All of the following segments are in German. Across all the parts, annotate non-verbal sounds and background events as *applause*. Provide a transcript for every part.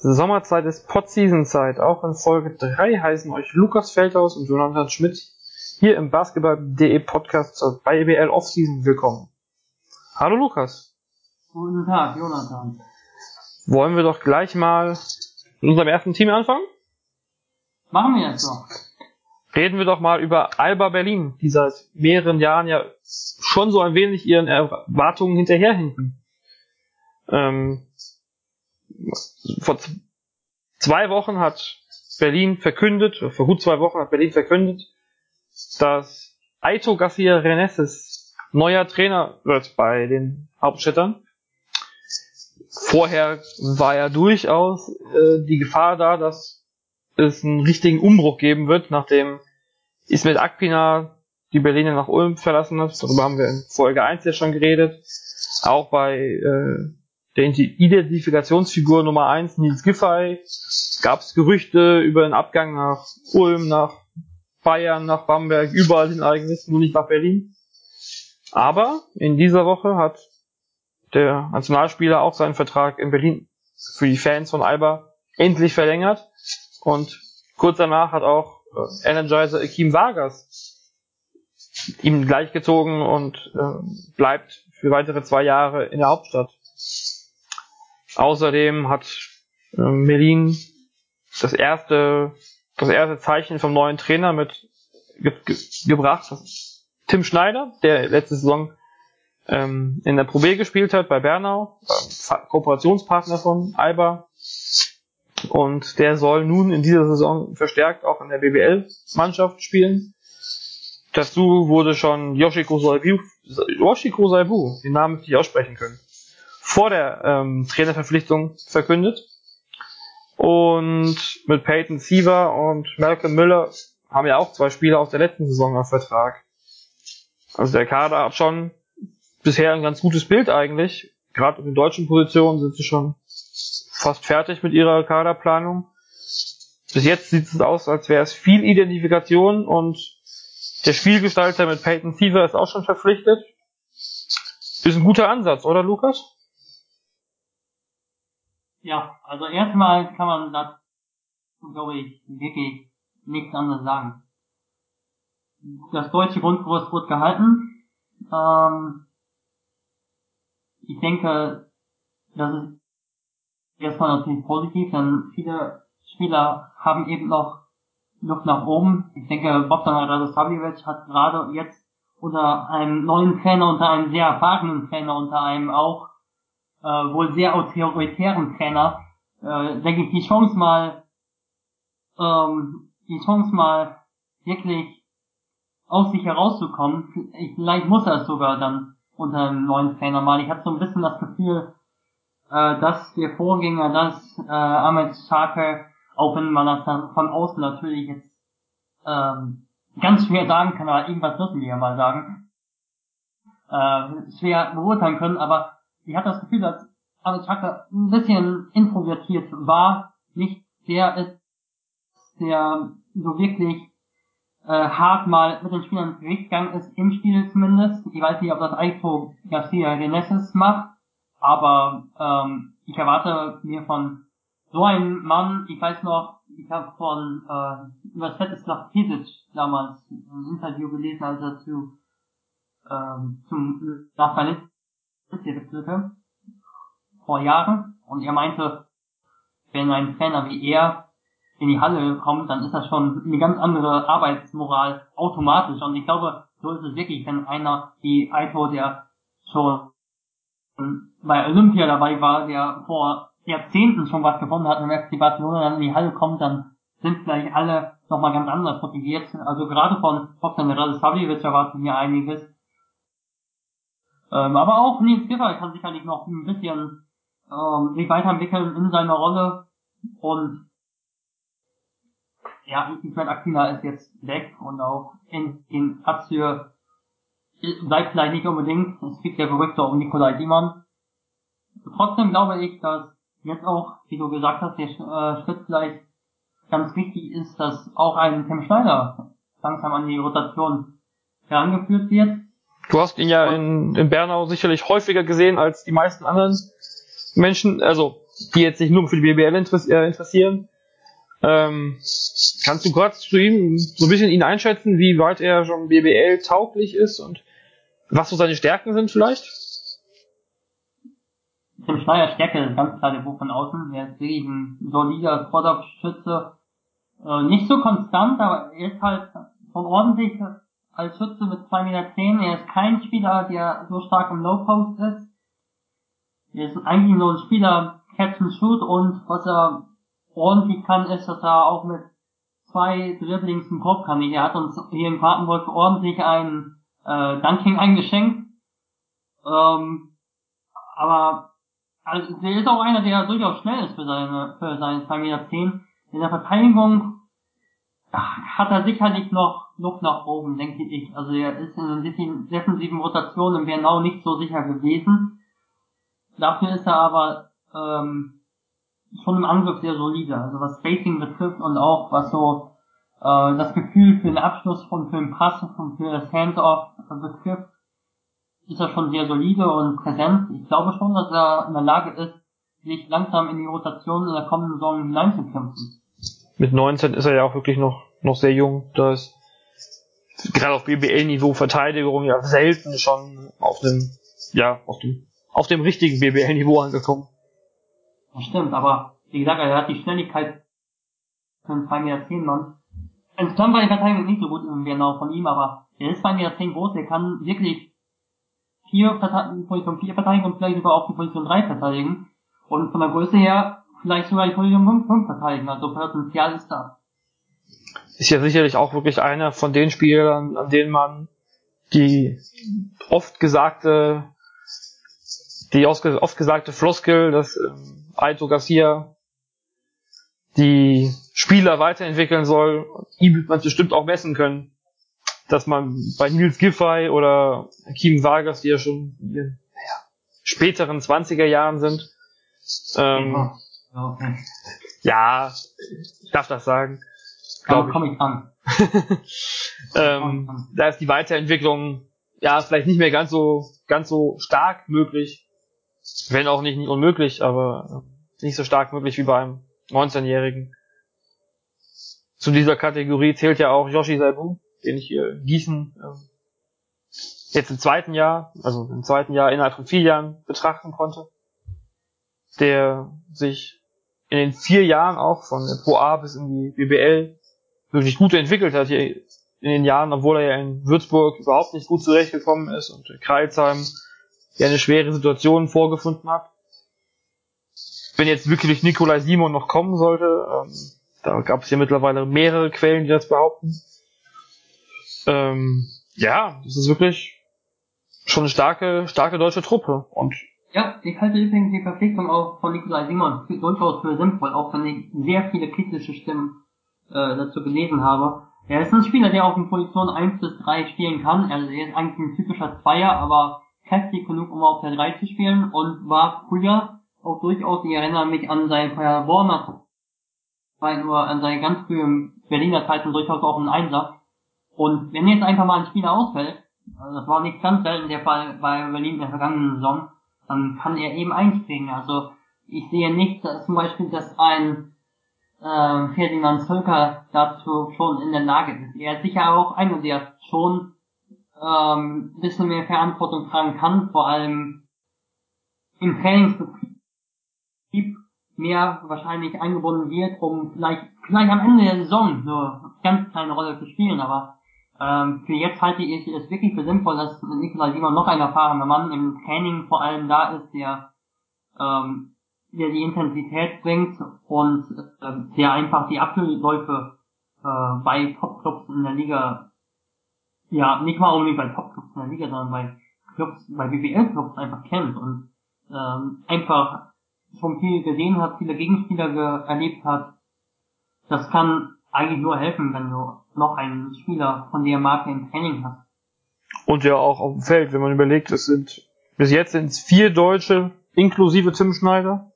Sommerzeit ist Pod-Season-Zeit. Auch in Folge 3 heißen euch Lukas Feldhaus und Jonathan Schmidt hier im Basketball.de Podcast bei EBL Offseason willkommen. Hallo Lukas. Guten Tag, Jonathan. Wollen wir doch gleich mal mit unserem ersten Team anfangen? Machen wir jetzt doch. Reden wir doch mal über Alba Berlin, die seit mehreren Jahren ja schon so ein wenig ihren Erwartungen hinterherhinken. Ähm, vor zwei Wochen hat Berlin verkündet, vor gut zwei Wochen hat Berlin verkündet, dass Aito Garcia Reneses neuer Trainer wird bei den Hauptstädtern. Vorher war ja durchaus äh, die Gefahr da, dass es einen richtigen Umbruch geben wird, nachdem Ismet Akpina die Berliner nach Ulm verlassen hat. Darüber haben wir in Folge 1 ja schon geredet. Auch bei äh, der Identifikationsfigur Nummer 1, Nils Giffey, gab es Gerüchte über den Abgang nach Ulm, nach Bayern, nach Bamberg, überall hin eigentlich, nur nicht nach Berlin. Aber in dieser Woche hat der Nationalspieler auch seinen Vertrag in Berlin für die Fans von Alba endlich verlängert. Und kurz danach hat auch äh, Energizer Akim Vargas ihm gleichgezogen und äh, bleibt für weitere zwei Jahre in der Hauptstadt. Außerdem hat äh, Melin das erste, das erste Zeichen vom neuen Trainer mit ge ge gebracht. Tim Schneider, der letzte Saison ähm, in der Pro B gespielt hat bei Bernau, äh, Kooperationspartner von Alba. Und der soll nun in dieser Saison verstärkt auch in der BBL-Mannschaft spielen. Dazu wurde schon Yoshiko Saibu, Yoshiko Saibu, den Namen nicht aussprechen können, vor der ähm, Trainerverpflichtung verkündet. Und mit Peyton Siever und Malcolm Müller haben ja auch zwei Spieler aus der letzten Saison auf Vertrag. Also der Kader hat schon bisher ein ganz gutes Bild eigentlich. Gerade in den deutschen Positionen sind sie schon fast fertig mit ihrer Kaderplanung. Bis jetzt sieht es aus, als wäre es viel Identifikation und der Spielgestalter mit Peyton Siever ist auch schon verpflichtet. Ist ein guter Ansatz, oder Lukas? Ja, also erstmal kann man dazu, glaube ich, wirklich nichts anderes sagen. Das deutsche Grundkurs wird gehalten. Ähm, ich denke, das ist erstmal natürlich positiv, denn viele Spieler haben eben noch Luft nach oben. Ich denke, Bogdan Radosavljevic hat gerade jetzt unter einem neuen Trainer, unter einem sehr erfahrenen Trainer, unter einem auch äh, wohl sehr autoritären Trainer, äh, denke ich, die Chance mal, ähm, die Chance mal wirklich aus sich herauszukommen. Vielleicht muss er es sogar dann unter einem neuen Trainer mal. Ich habe so ein bisschen das Gefühl, äh, dass der Vorgänger, dass äh, Ahmed Shaka, auch wenn man das dann von außen natürlich jetzt ähm, ganz schwer sagen kann, aber irgendwas müssen wir ja mal sagen, äh, schwer beurteilen können, aber ich hatte das Gefühl, dass Alex Hacker ein bisschen introvertiert war, nicht der ist, der so wirklich äh, hart mal mit den Spielern ins Gericht gegangen ist, im Spiel zumindest. Ich weiß nicht, ob das Aito Garcia Reneses macht, aber ähm, ich erwarte mir von so einem Mann, ich weiß noch, ich habe von äh, über Svetislav Pisic damals ein Interview gelesen, als er zu ähm, zum nach vor Jahren und er meinte, wenn ein Trainer wie er in die Halle kommt, dann ist das schon eine ganz andere Arbeitsmoral automatisch. Und ich glaube, so ist es wirklich, wenn einer wie Aito, der schon bei Olympia dabei war, der vor Jahrzehnten schon was gewonnen hat und FC Barcelona dann in die Halle kommt, dann sind vielleicht alle nochmal ganz anders motiviert. Also gerade von Bogdan Radosavljevic erwarten wir einiges. Ähm, aber auch Nils Giffey kann sicherlich noch ein bisschen ähm, sich weiterentwickeln in seiner Rolle und ja, ich meine, Akina ist jetzt weg und auch in, in Azure bleibt vielleicht nicht unbedingt. Es gibt ja Gerüchte um Nikolai Diemann. Trotzdem glaube ich, dass jetzt auch, wie du gesagt hast, der äh, Schritt vielleicht ganz wichtig ist, dass auch ein Tim Schneider langsam an die Rotation herangeführt wird. Du hast ihn ja in, in Bernau sicherlich häufiger gesehen als die meisten anderen Menschen, also die jetzt sich nur für die BBL äh, interessieren. Ähm, kannst du kurz zu ihm so ein bisschen ihn einschätzen, wie weit er schon BBL tauglich ist und was so seine Stärken sind vielleicht? Tim Schneider Stärke ist ganz klar der Buch von außen. Er ist wirklich ein solider Vorderschütze. Äh, nicht so konstant, aber er ist halt von ordentlich als Schütze mit 2,10 Meter. Er ist kein Spieler, der so stark im Low Post ist. Er ist eigentlich nur ein Spieler, Catch and Shoot und was er ordentlich kann, ist, dass er auch mit zwei Dribblings einen Korb kann. Er hat uns hier in Papenburg ordentlich ein äh, Dunking eingeschenkt. Ähm, aber also, der ist auch einer, der durchaus schnell ist für seine für seine 2,10 Meter. In der Verteidigung hat er sicherlich noch Luft nach oben, denke ich. Also er ist in den defensiven Rotationen in Bernau nicht so sicher gewesen. Dafür ist er aber ähm, schon im Angriff sehr solide. Also was Spacing betrifft und auch was so äh, das Gefühl für den Abschluss von für den Pass und für das Hands-off betrifft, ist er schon sehr solide und präsent. Ich glaube schon, dass er in der Lage ist, sich langsam in die Rotation in der kommenden Saison hineinzukämpfen. Mit 19 ist er ja auch wirklich noch, noch sehr jung. Da ist gerade auf BBL-Niveau Verteidigung ja selten schon auf dem, ja, auf dem, auf dem richtigen BBL-Niveau angekommen. Das stimmt, aber wie gesagt, er hat die Schnelligkeit von 2,10 Meter Mann. Insgesamt war die Verteidigung nicht so gut im Genau von ihm, aber er ist 2,10 Meter groß, er kann wirklich vier Position 4 verteidigen und vielleicht sogar auch die Position 3 verteidigen. Und von der Größe her vielleicht sogar die Position 5, 5 verteidigen. Also Potenzial ist da. Ist ja sicherlich auch wirklich einer von den Spielern, an denen man die oft gesagte, die oft gesagte Floskel, dass ähm, Aito Garcia die Spieler weiterentwickeln soll, ihm wird man bestimmt auch messen können, dass man bei Nils Giffey oder Kim Vargas, die ja schon in den ja, späteren 20er Jahren sind, ähm, ja, ich darf das sagen. Glaube komme ich an. *laughs* ähm, da ist die Weiterentwicklung ja vielleicht nicht mehr ganz so ganz so stark möglich, wenn auch nicht, nicht unmöglich, aber nicht so stark möglich wie beim 19-Jährigen. Zu dieser Kategorie zählt ja auch Yoshi Saibu, den ich hier Gießen ähm, jetzt im zweiten Jahr, also im zweiten Jahr innerhalb von vier Jahren betrachten konnte, der sich in den vier Jahren auch von der Pro A bis in die BBL wirklich gut entwickelt hat hier in den Jahren, obwohl er ja in Würzburg überhaupt nicht gut zurechtgekommen ist und Kreilsheim ja eine schwere Situation vorgefunden hat. Wenn jetzt wirklich Nikolai Simon noch kommen sollte, ähm, da gab es ja mittlerweile mehrere Quellen, die das behaupten, ähm, ja, das ist wirklich schon eine starke, starke deutsche Truppe. Und ja, ich halte übrigens die Verpflichtung auch von Nikolai Simon durchaus für sinnvoll, auch wenn ich sehr viele kritische Stimmen äh, dazu gelesen habe. Er ist ein Spieler, der auf den Positionen 1 bis 3 spielen kann. Also er ist eigentlich ein typischer Zweier, aber kräftig genug, um auf der 3 zu spielen und war früher auch durchaus, ich erinnere mich an seine Paderborner weil nur an seine ganz frühen Berliner Zeiten durchaus auch ein Einsatz. Und wenn jetzt einfach mal ein Spieler ausfällt, also das war nicht ganz selten der Fall bei Berlin in der vergangenen Saison, dann kann er eben einspringen. Also ich sehe nicht dass zum Beispiel, dass ein äh, Ferdinand Zölker dazu schon in der Lage ist. Er ist sicher auch einer, der schon ähm, ein bisschen mehr Verantwortung tragen kann, vor allem im Trainingsbetrieb mehr wahrscheinlich eingebunden wird, um vielleicht, vielleicht am Ende der Saison nur ganz kleine Rolle zu spielen, aber ähm, für jetzt halte ich es wirklich für sinnvoll, dass Nikolai Simon noch ein erfahrener Mann im Training vor allem da ist, der, ähm, der die Intensität bringt und äh, der einfach die Abläufe äh, bei Topclubs in der Liga, ja, nicht mal unbedingt bei Topclubs in der Liga, sondern bei Clubs, bei BBL-Clubs einfach kennt und ähm, einfach schon viel gesehen hat, viele Gegenspieler erlebt hat. Das kann eigentlich nur helfen, wenn du noch einen Spieler von der Marke im Training hast. Und ja auch auf dem Feld, wenn man überlegt, es sind bis jetzt sind es vier Deutsche, inklusive Tim Schneider.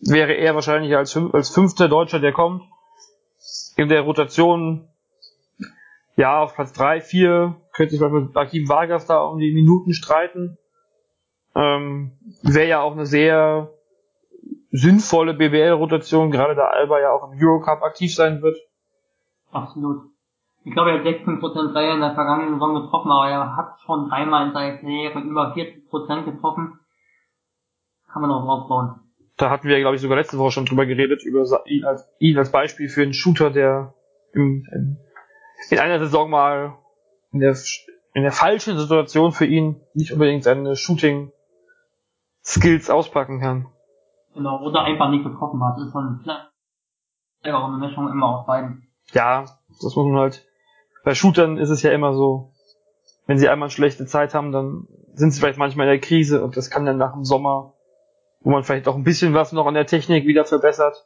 Wäre er wahrscheinlich als, als fünfter Deutscher, der kommt. In der Rotation, ja, auf Platz drei, vier, könnte sich mit Akim Vargas da um die Minuten streiten. Ähm, Wäre ja auch eine sehr sinnvolle BBL-Rotation, gerade da Alba ja auch im Eurocup aktiv sein wird. Absolut. Ich glaube, er hat 16% Dreier in der vergangenen Saison getroffen, aber er hat schon dreimal in seiner Karriere über 40% getroffen. Kann man auch draufbauen. Da hatten wir, glaube ich, sogar letzte Woche schon drüber geredet, über ihn als, ihn als Beispiel für einen Shooter, der im, in, in einer Saison mal in der, in der falschen Situation für ihn nicht unbedingt seine Shooting Skills auspacken kann. Genau, oder einfach nicht getroffen hat. Das ist ein, ja, eine Mischung immer aus beiden. Ja, das muss man halt bei Shootern ist es ja immer so, wenn sie einmal eine schlechte Zeit haben, dann sind sie vielleicht manchmal in der Krise und das kann dann nach dem Sommer, wo man vielleicht auch ein bisschen was noch an der Technik wieder verbessert,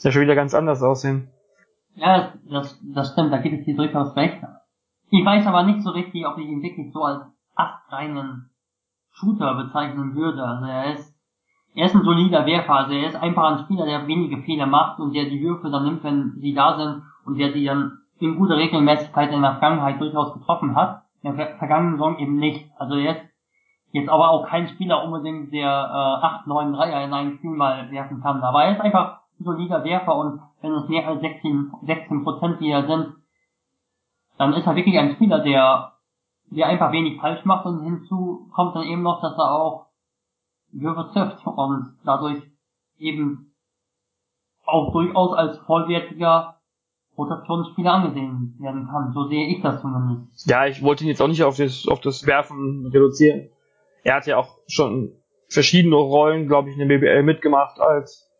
ja schon wieder ganz anders aussehen. Ja, das, das stimmt, da gibt es dir durchaus recht. Ich weiß aber nicht so richtig, ob ich ihn wirklich so als astreinen Shooter bezeichnen würde. Also er ist, er ist ein solider Werfer, also er ist einfach ein Spieler, der wenige Fehler macht und der die Würfe dann nimmt, wenn sie da sind und der sie dann in guter Regelmäßigkeit in der Vergangenheit durchaus getroffen hat. In der vergangenen Saison eben nicht. Also jetzt, jetzt aber auch kein Spieler unbedingt, der äh, 8, 9 Dreier in einem Spiel mal werfen kann. Aber er ist einfach ein solider Werfer und wenn es mehr als 16, 16 Prozent wieder sind, dann ist er wirklich ein Spieler, der, der einfach wenig falsch macht und hinzu kommt dann eben noch, dass er auch Würfe trifft und dadurch eben auch durchaus als vollwertiger Rotationsspieler angesehen werden kann. So sehe ich das zumindest. Ja, ich wollte ihn jetzt auch nicht auf das, auf das Werfen reduzieren. Er hat ja auch schon verschiedene Rollen, glaube ich, in der BBL mitgemacht, als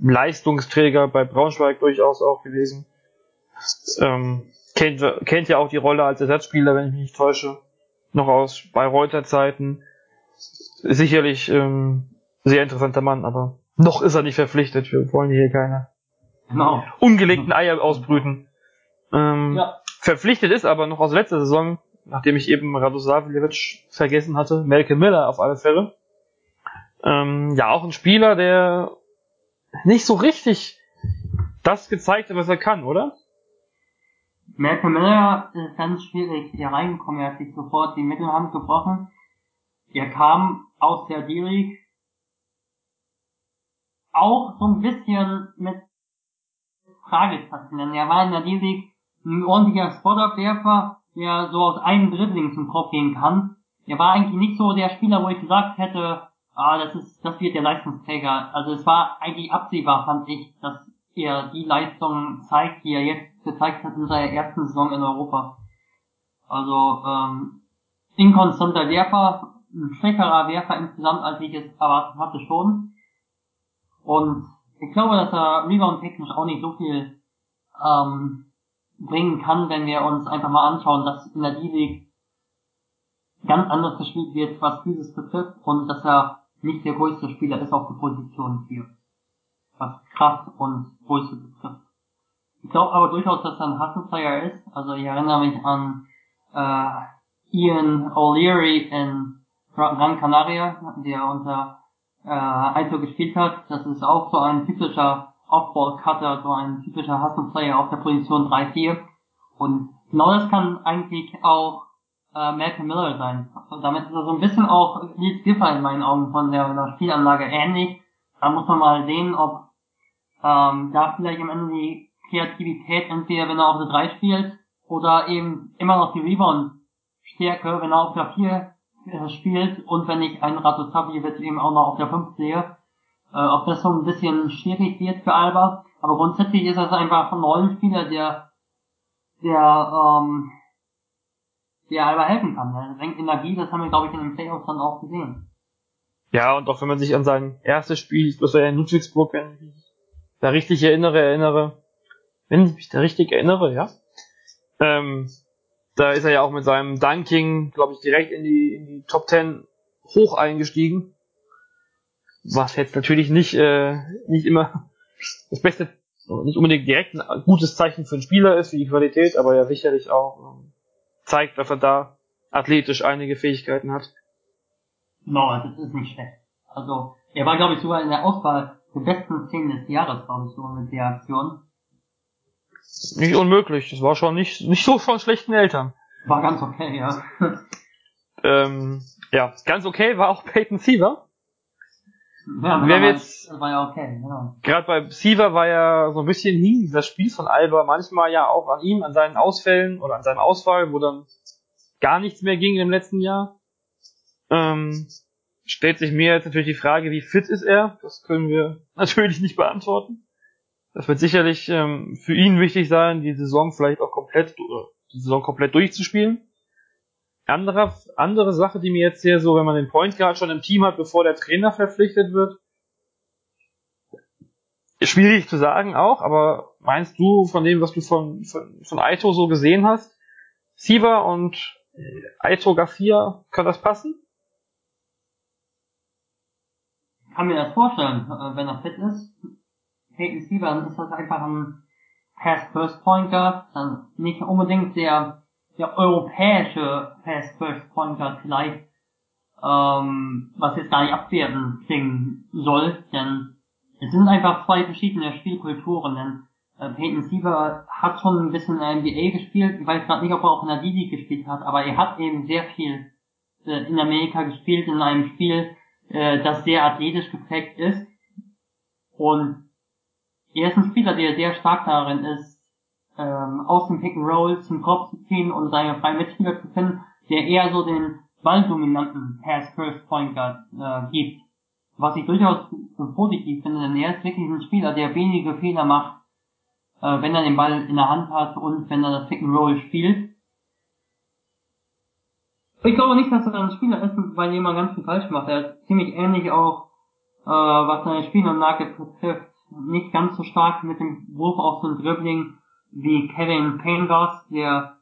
Leistungsträger bei Braunschweig durchaus auch gewesen. Ähm, kennt, kennt ja auch die Rolle als Ersatzspieler, wenn ich mich nicht täusche, noch aus Bayreuther Zeiten. Sicherlich ähm, sehr interessanter Mann, aber noch ist er nicht verpflichtet. Wir wollen hier keine genau. ungelegten Eier ausbrüten. Ähm, ja. Verpflichtet ist aber noch aus letzter Saison, nachdem ich eben Radosavljevic vergessen hatte, Melke Miller auf alle Fälle. Ähm, ja, auch ein Spieler, der nicht so richtig das gezeigt hat, was er kann, oder? Melke Miller ist ganz schwierig hier reingekommen. Er hat sich sofort die Mittelhand gebrochen. Er kam aus der D-League auch so ein bisschen mit Fragezeichen, denn er war in der D-League ein ordentlicher Spot-Up-Werfer, der so aus einem Dribbling zum Kopf gehen kann. Er war eigentlich nicht so der Spieler, wo ich gesagt hätte, ah, das ist, das wird der Leistungsträger. Also es war eigentlich absehbar, fand ich, dass er die Leistung zeigt, die er jetzt gezeigt hat in seiner ersten Saison in Europa. Also, ähm, inkonstanter Werfer, ein schwächerer Werfer insgesamt, als ich es erwartet hatte schon. Und ich glaube, dass er Rebound-technisch auch nicht so viel ähm, bringen kann, wenn wir uns einfach mal anschauen, dass in der D-League ganz anders gespielt wird, was dieses betrifft und dass er nicht der größte Spieler ist auf der Position 4. Was Kraft und Größe betrifft. Ich glaube aber durchaus, dass er ein Hustle-Player ist. Also ich erinnere mich an äh, Ian O'Leary in Gran Canaria, der unter äh, Aito gespielt hat. Das ist auch so ein typischer Off-Ball-Cutter, so ein typischer Hustle-Player auf der Position 3-4. Und genau das kann eigentlich auch äh, Malcolm Miller sein. Also damit ist er so ein bisschen auch Nils Giffer in meinen Augen von der, der Spielanlage ähnlich. Da muss man mal sehen, ob ähm, da vielleicht am Ende die Kreativität entweder wenn er auf der 3 spielt oder eben immer noch die Rebound-Stärke, wenn er auf der 4 äh, spielt und wenn ich einen Ratosavljevic eben auch noch auf der 5 sehe, äh, ob das so ein bisschen schwierig wird für Alba. Aber grundsätzlich ist das einfach ein Rollenspieler, der, der, ähm, der Alba helfen kann. Er bringt Energie, das haben wir, glaube ich, in den Playoffs dann auch gesehen. Ja, und auch wenn man sich an sein erstes Spiel, das war ja in Ludwigsburg, wenn ich mich da richtig erinnere, erinnere, wenn ich mich da richtig erinnere, ja, ähm, da ist er ja auch mit seinem Dunking, glaube ich, direkt in die, in die Top 10 hoch eingestiegen. Was jetzt natürlich nicht, äh, nicht immer das Beste, nicht unbedingt direkt ein gutes Zeichen für einen Spieler ist, für die Qualität, aber ja sicherlich auch ähm, zeigt, dass er da athletisch einige Fähigkeiten hat. No, das ist nicht schlecht. Also, er war, glaube ich, sogar in der Auswahl der besten Szenen des Jahres, glaube ich, so mit der Aktion. Nicht unmöglich. Das war schon nicht, nicht so von schlechten Eltern. War ganz okay, ja. ähm, ja, ganz okay war auch Peyton Siever. Ja, Wer aber jetzt- war ja okay, genau. Gerade bei Siever war ja so ein bisschen hing das Spiel von Alba manchmal ja auch an ihm, an seinen Ausfällen oder an seinem Ausfall, wo dann gar nichts mehr ging im letzten Jahr. Ähm, stellt sich mir jetzt natürlich die Frage, wie fit ist er? Das können wir *laughs* natürlich nicht beantworten. Das wird sicherlich ähm, für ihn wichtig sein, die Saison vielleicht auch komplett, die Saison komplett durchzuspielen. Andere, andere Sache, die mir jetzt hier so, wenn man den Point Guard schon im Team hat, bevor der Trainer verpflichtet wird, schwierig zu sagen auch, aber meinst du von dem, was du von, von, von Aito so gesehen hast, Siva und Aito Garcia, kann das passen? Kann mir das vorstellen, äh, wenn er fit ist. Peyton Siever, dann ist das einfach ein Pass-First-Point Guard, dann nicht unbedingt der, der europäische Pass-First-Point Guard vielleicht, ähm, was jetzt gar nicht abwertend klingen soll, denn es sind einfach zwei verschiedene Spielkulturen, denn äh, Peyton Siever hat schon ein bisschen in der NBA gespielt, ich weiß gerade nicht, ob er auch in der D-League gespielt hat, aber er hat eben sehr viel äh, in Amerika gespielt, in einem Spiel, äh, das sehr athletisch geprägt ist. Und er ist ein Spieler, der sehr stark darin ist, ähm, aus dem Pick and Roll zum Korb zu ziehen und seine freien Mitspieler zu finden, der eher so den balldominanten Pass First Point Guard äh, gibt. Was ich durchaus positiv finde, denn er ist wirklich ein Spieler, der wenige Fehler macht, äh, wenn er den Ball in der Hand hat und wenn er das Pick and Roll spielt. Ich glaube nicht, dass er ein Spieler ist, weil jemand ganz viel falsch macht. Er ist ziemlich ähnlich auch, äh, was seine Spielanlage betrifft, nicht ganz so stark mit dem Wurf auf so ein Dribbling wie Kevin Pangos, der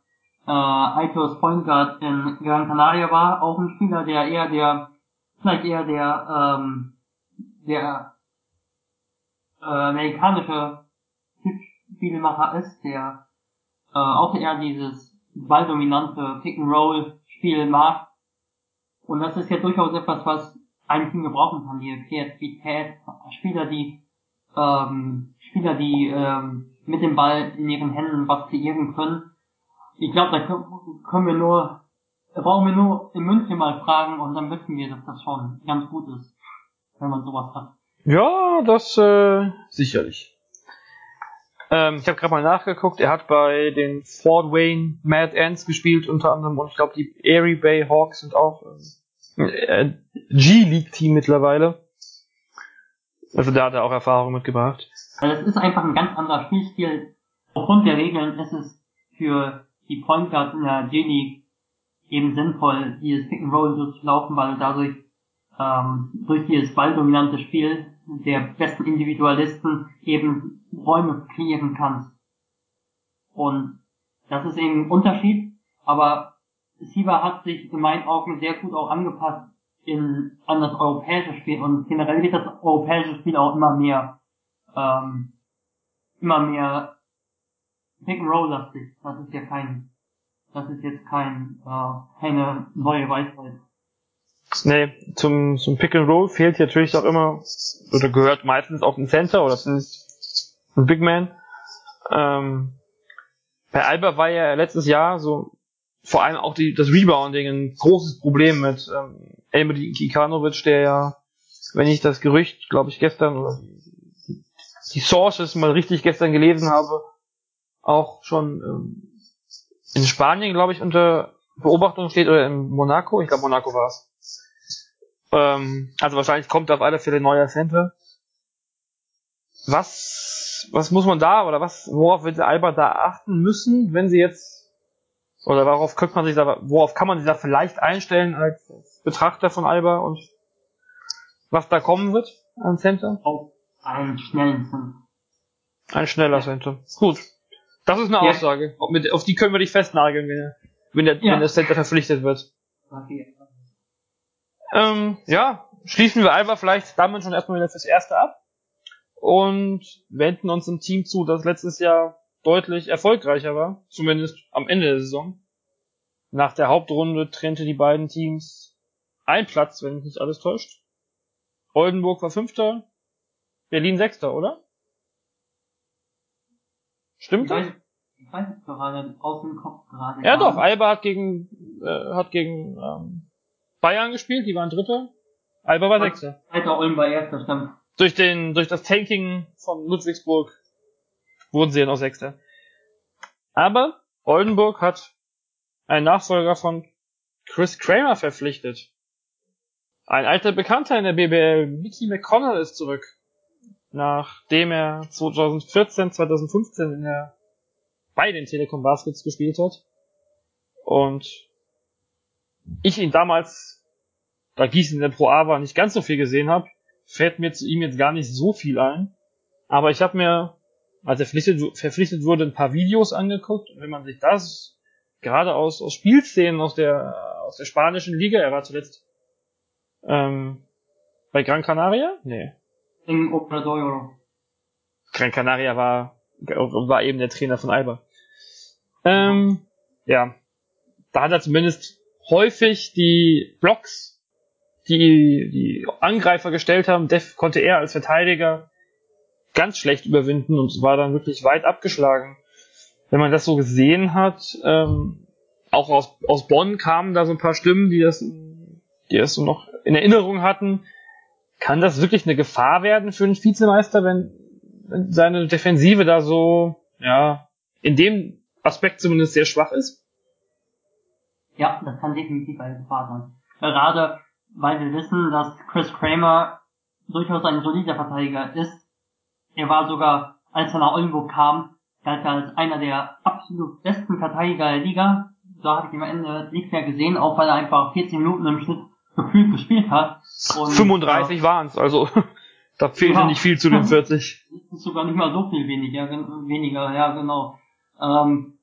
äh, Aitos Point Guard in Gran Canaria war. Auch ein Spieler, der eher der, vielleicht eher der, ähm, der äh, amerikanische Spielmacher ist, der äh, auch eher dieses balldominante Pick-and-Roll-Spiel mag. Und das ist ja durchaus etwas, was ein Team gebrauchen kann, die Kreativität, Spieler, die ähm, Spieler, die ähm, mit dem Ball in ihren Händen was kreieren können. Ich glaube, da können, wir nur, da brauchen wir nur in München mal fragen und dann wissen wir, dass das schon ganz gut ist, wenn man sowas hat. Ja, das äh, sicherlich. Ähm, ich habe gerade mal nachgeguckt, er hat bei den Fort Wayne Mad Ants gespielt unter anderem und ich glaube die Erie Bay Hawks sind auch ähm, äh, G-League-Team mittlerweile. Also da hat er auch Erfahrung mitgebracht. Weil es ist einfach ein ganz anderer Spielstil. Aufgrund der Regeln ist es für die Point Guards in der G-League eben sinnvoll, dieses Pick and Roll so zu laufen, weil du dadurch ähm, durch dieses balldominante Spiel der besten Individualisten eben Räume kreieren kannst. Und das ist eben ein Unterschied, aber Siva hat sich in meinen Augen sehr gut auch angepasst in, an das europäische Spiel und generell wird das europäische Spiel auch immer mehr ähm, immer mehr Pick and Roll lastig. Das ist ja kein, das ist jetzt kein, äh, keine neue Weisheit. Nee, zum, zum Pick and Roll fehlt natürlich auch immer, oder gehört meistens auch ein Center oder zumindest ein Big Man. Ähm, bei Alba war ja letztes Jahr so vor allem auch die, das Rebounding ein großes Problem mit ähm, Elmedi Kikanovic, der ja, wenn ich das Gerücht, glaube ich, gestern oder die, Sources mal richtig gestern gelesen habe, auch schon ähm, in Spanien, glaube ich, unter Beobachtung steht oder in Monaco. Ich glaube, Monaco war es. Ähm, also wahrscheinlich kommt auf alle Fälle ein neuer Center. Was, was muss man da oder was, worauf wird Alba da achten müssen, wenn sie jetzt oder worauf könnte man sich da, worauf kann man sich da vielleicht einstellen als Betrachter von Alba und was da kommen wird an Center? Auf einen schnellen Sinn. Ein schneller. Center. Gut. Das ist eine Ja. Aussage. Auf mit- Auf die können wir dich festnageln, wenn, der- wenn, der, Ja. wenn der Center verpflichtet wird. Okay. Ähm, ja, schließen wir Alba vielleicht damit schon erstmal wieder fürs Erste ab und wenden uns ein Team zu, das letztes Jahr deutlich erfolgreicher war, zumindest am Ende der Saison. Nach der Hauptrunde trennte die beiden Teams ein Platz, wenn mich nicht alles täuscht. Oldenburg war Fünfter, Berlin Sechster, oder? Ich Stimmt weiß, das? ich weiß es gerade aus dem Kopf gerade. Ja doch. Alba hat gegen, äh, hat gegen ähm, Bayern gespielt, die waren Dritter. Alba war Sechster. Alter Ulm war Erster, stimmt. Durch den, durch das Tanking von Ludwigsburg wurden sie dann auch Sechster. Aber Oldenburg hat einen Nachfolger von Chris Kramer verpflichtet. Ein alter Bekannter in der BBL, Mickey McConnell, ist zurück. Nachdem er 2014, 2015 in der, bei den Telekom Baskets gespielt hat. Und ich ihn damals, da Gießen in der Pro A war, nicht ganz so viel gesehen habe, fällt mir zu ihm jetzt gar nicht so viel ein. Aber ich habe mir, als er verpflichtet, verpflichtet wurde, ein paar Videos angeguckt. Und wenn man sich das gerade aus, aus Spielszenen aus der, aus der spanischen Liga, er war zuletzt ähm, bei Gran Canaria? Nee. Im Obradoiro. Gran Canaria war, war eben der Trainer von Alba. Ähm, ja. Da hat er zumindest häufig die Blocks, die die Angreifer gestellt haben, Def konnte er als Verteidiger ganz schlecht überwinden und war dann wirklich weit abgeschlagen. Wenn man das so gesehen hat, ähm, auch aus, aus Bonn kamen da so ein paar Stimmen, die das, die das so noch in Erinnerung hatten. Kann das wirklich eine Gefahr werden für einen Vizemeister, wenn, wenn seine Defensive da so, ja, in dem Aspekt zumindest sehr schwach ist? Ja, das kann definitiv eine Gefahr sein. Gerade weil wir wissen, dass Chris Kramer durchaus ein solider Verteidiger ist. Er war sogar, als er nach Oldenburg kam, galt er als einer der absolut besten Verteidiger der Liga. Da habe ich am Ende nichts mehr gesehen, auch weil er einfach 14 Minuten im Schnitt gefühlt gespielt hat. Und, 35 äh, waren es, also *laughs* da fehlte ja. nicht viel zu den *laughs* 40. Das ist sogar nicht mal so viel weniger, weniger ja genau. Ähm,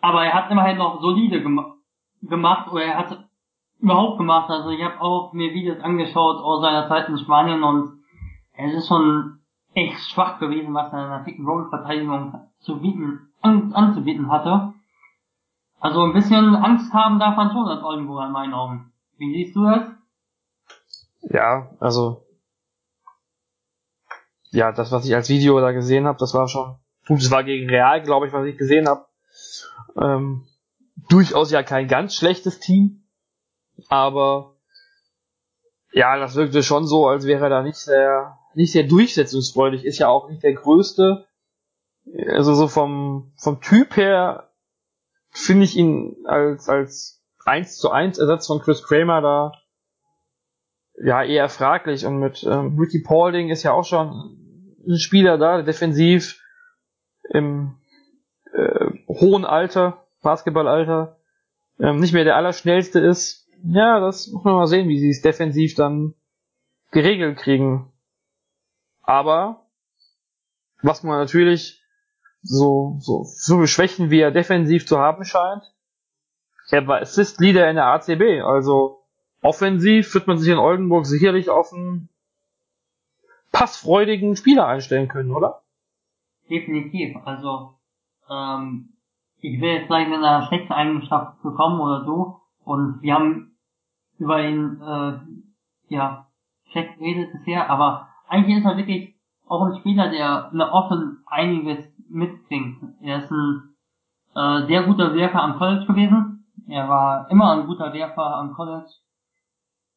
aber er hat immerhin noch solide gemacht gemacht oder er hat überhaupt gemacht. Also ich habe auch mir Videos angeschaut aus seiner Zeit in Spanien und es ist schon echt schwach gewesen, was er in der Pick Roll Verteidigung zu bieten, an, anzubieten hatte. Also ein bisschen Angst haben darf man schon als Oldenburger in meinen Augen. Wie siehst du das? Ja, also ja, das, was ich als Video da gesehen habe, das war schon gut. Es war gegen Real, glaube ich, was ich gesehen habe. Ähm, durchaus ja kein ganz schlechtes Team, aber ja, das wirkte schon so, als wäre er da nicht sehr, nicht sehr durchsetzungsfreudig. Ist ja auch nicht der größte. Also so vom, vom Typ her finde ich ihn als, als 1 zu 1 Ersatz von Chris Kramer da ja eher fraglich und mit ähm, Ricky Paulding ist ja auch schon ein Spieler da, defensiv im äh, hohen Alter Basketballalter ähm, nicht mehr der Allerschnellste ist, ja, das muss man mal sehen, wie sie es defensiv dann geregelt kriegen. Aber was man natürlich so, so, so Schwächen wie er defensiv zu haben scheint, er war Assist Leader in der ACB, also offensiv wird man sich in Oldenburg sicherlich auf einen passfreudigen Spieler einstellen können, oder? Definitiv, also ähm, ich will jetzt vielleicht mit einer schlechten Eigenschaft bekommen oder so. Und wir haben über ihn, äh, ja, schlecht geredet bisher, aber eigentlich ist er wirklich auch ein Spieler, der eine offen einiges mitbringt. Er ist ein äh, sehr guter Werfer am College gewesen. Er war immer ein guter Werfer am College.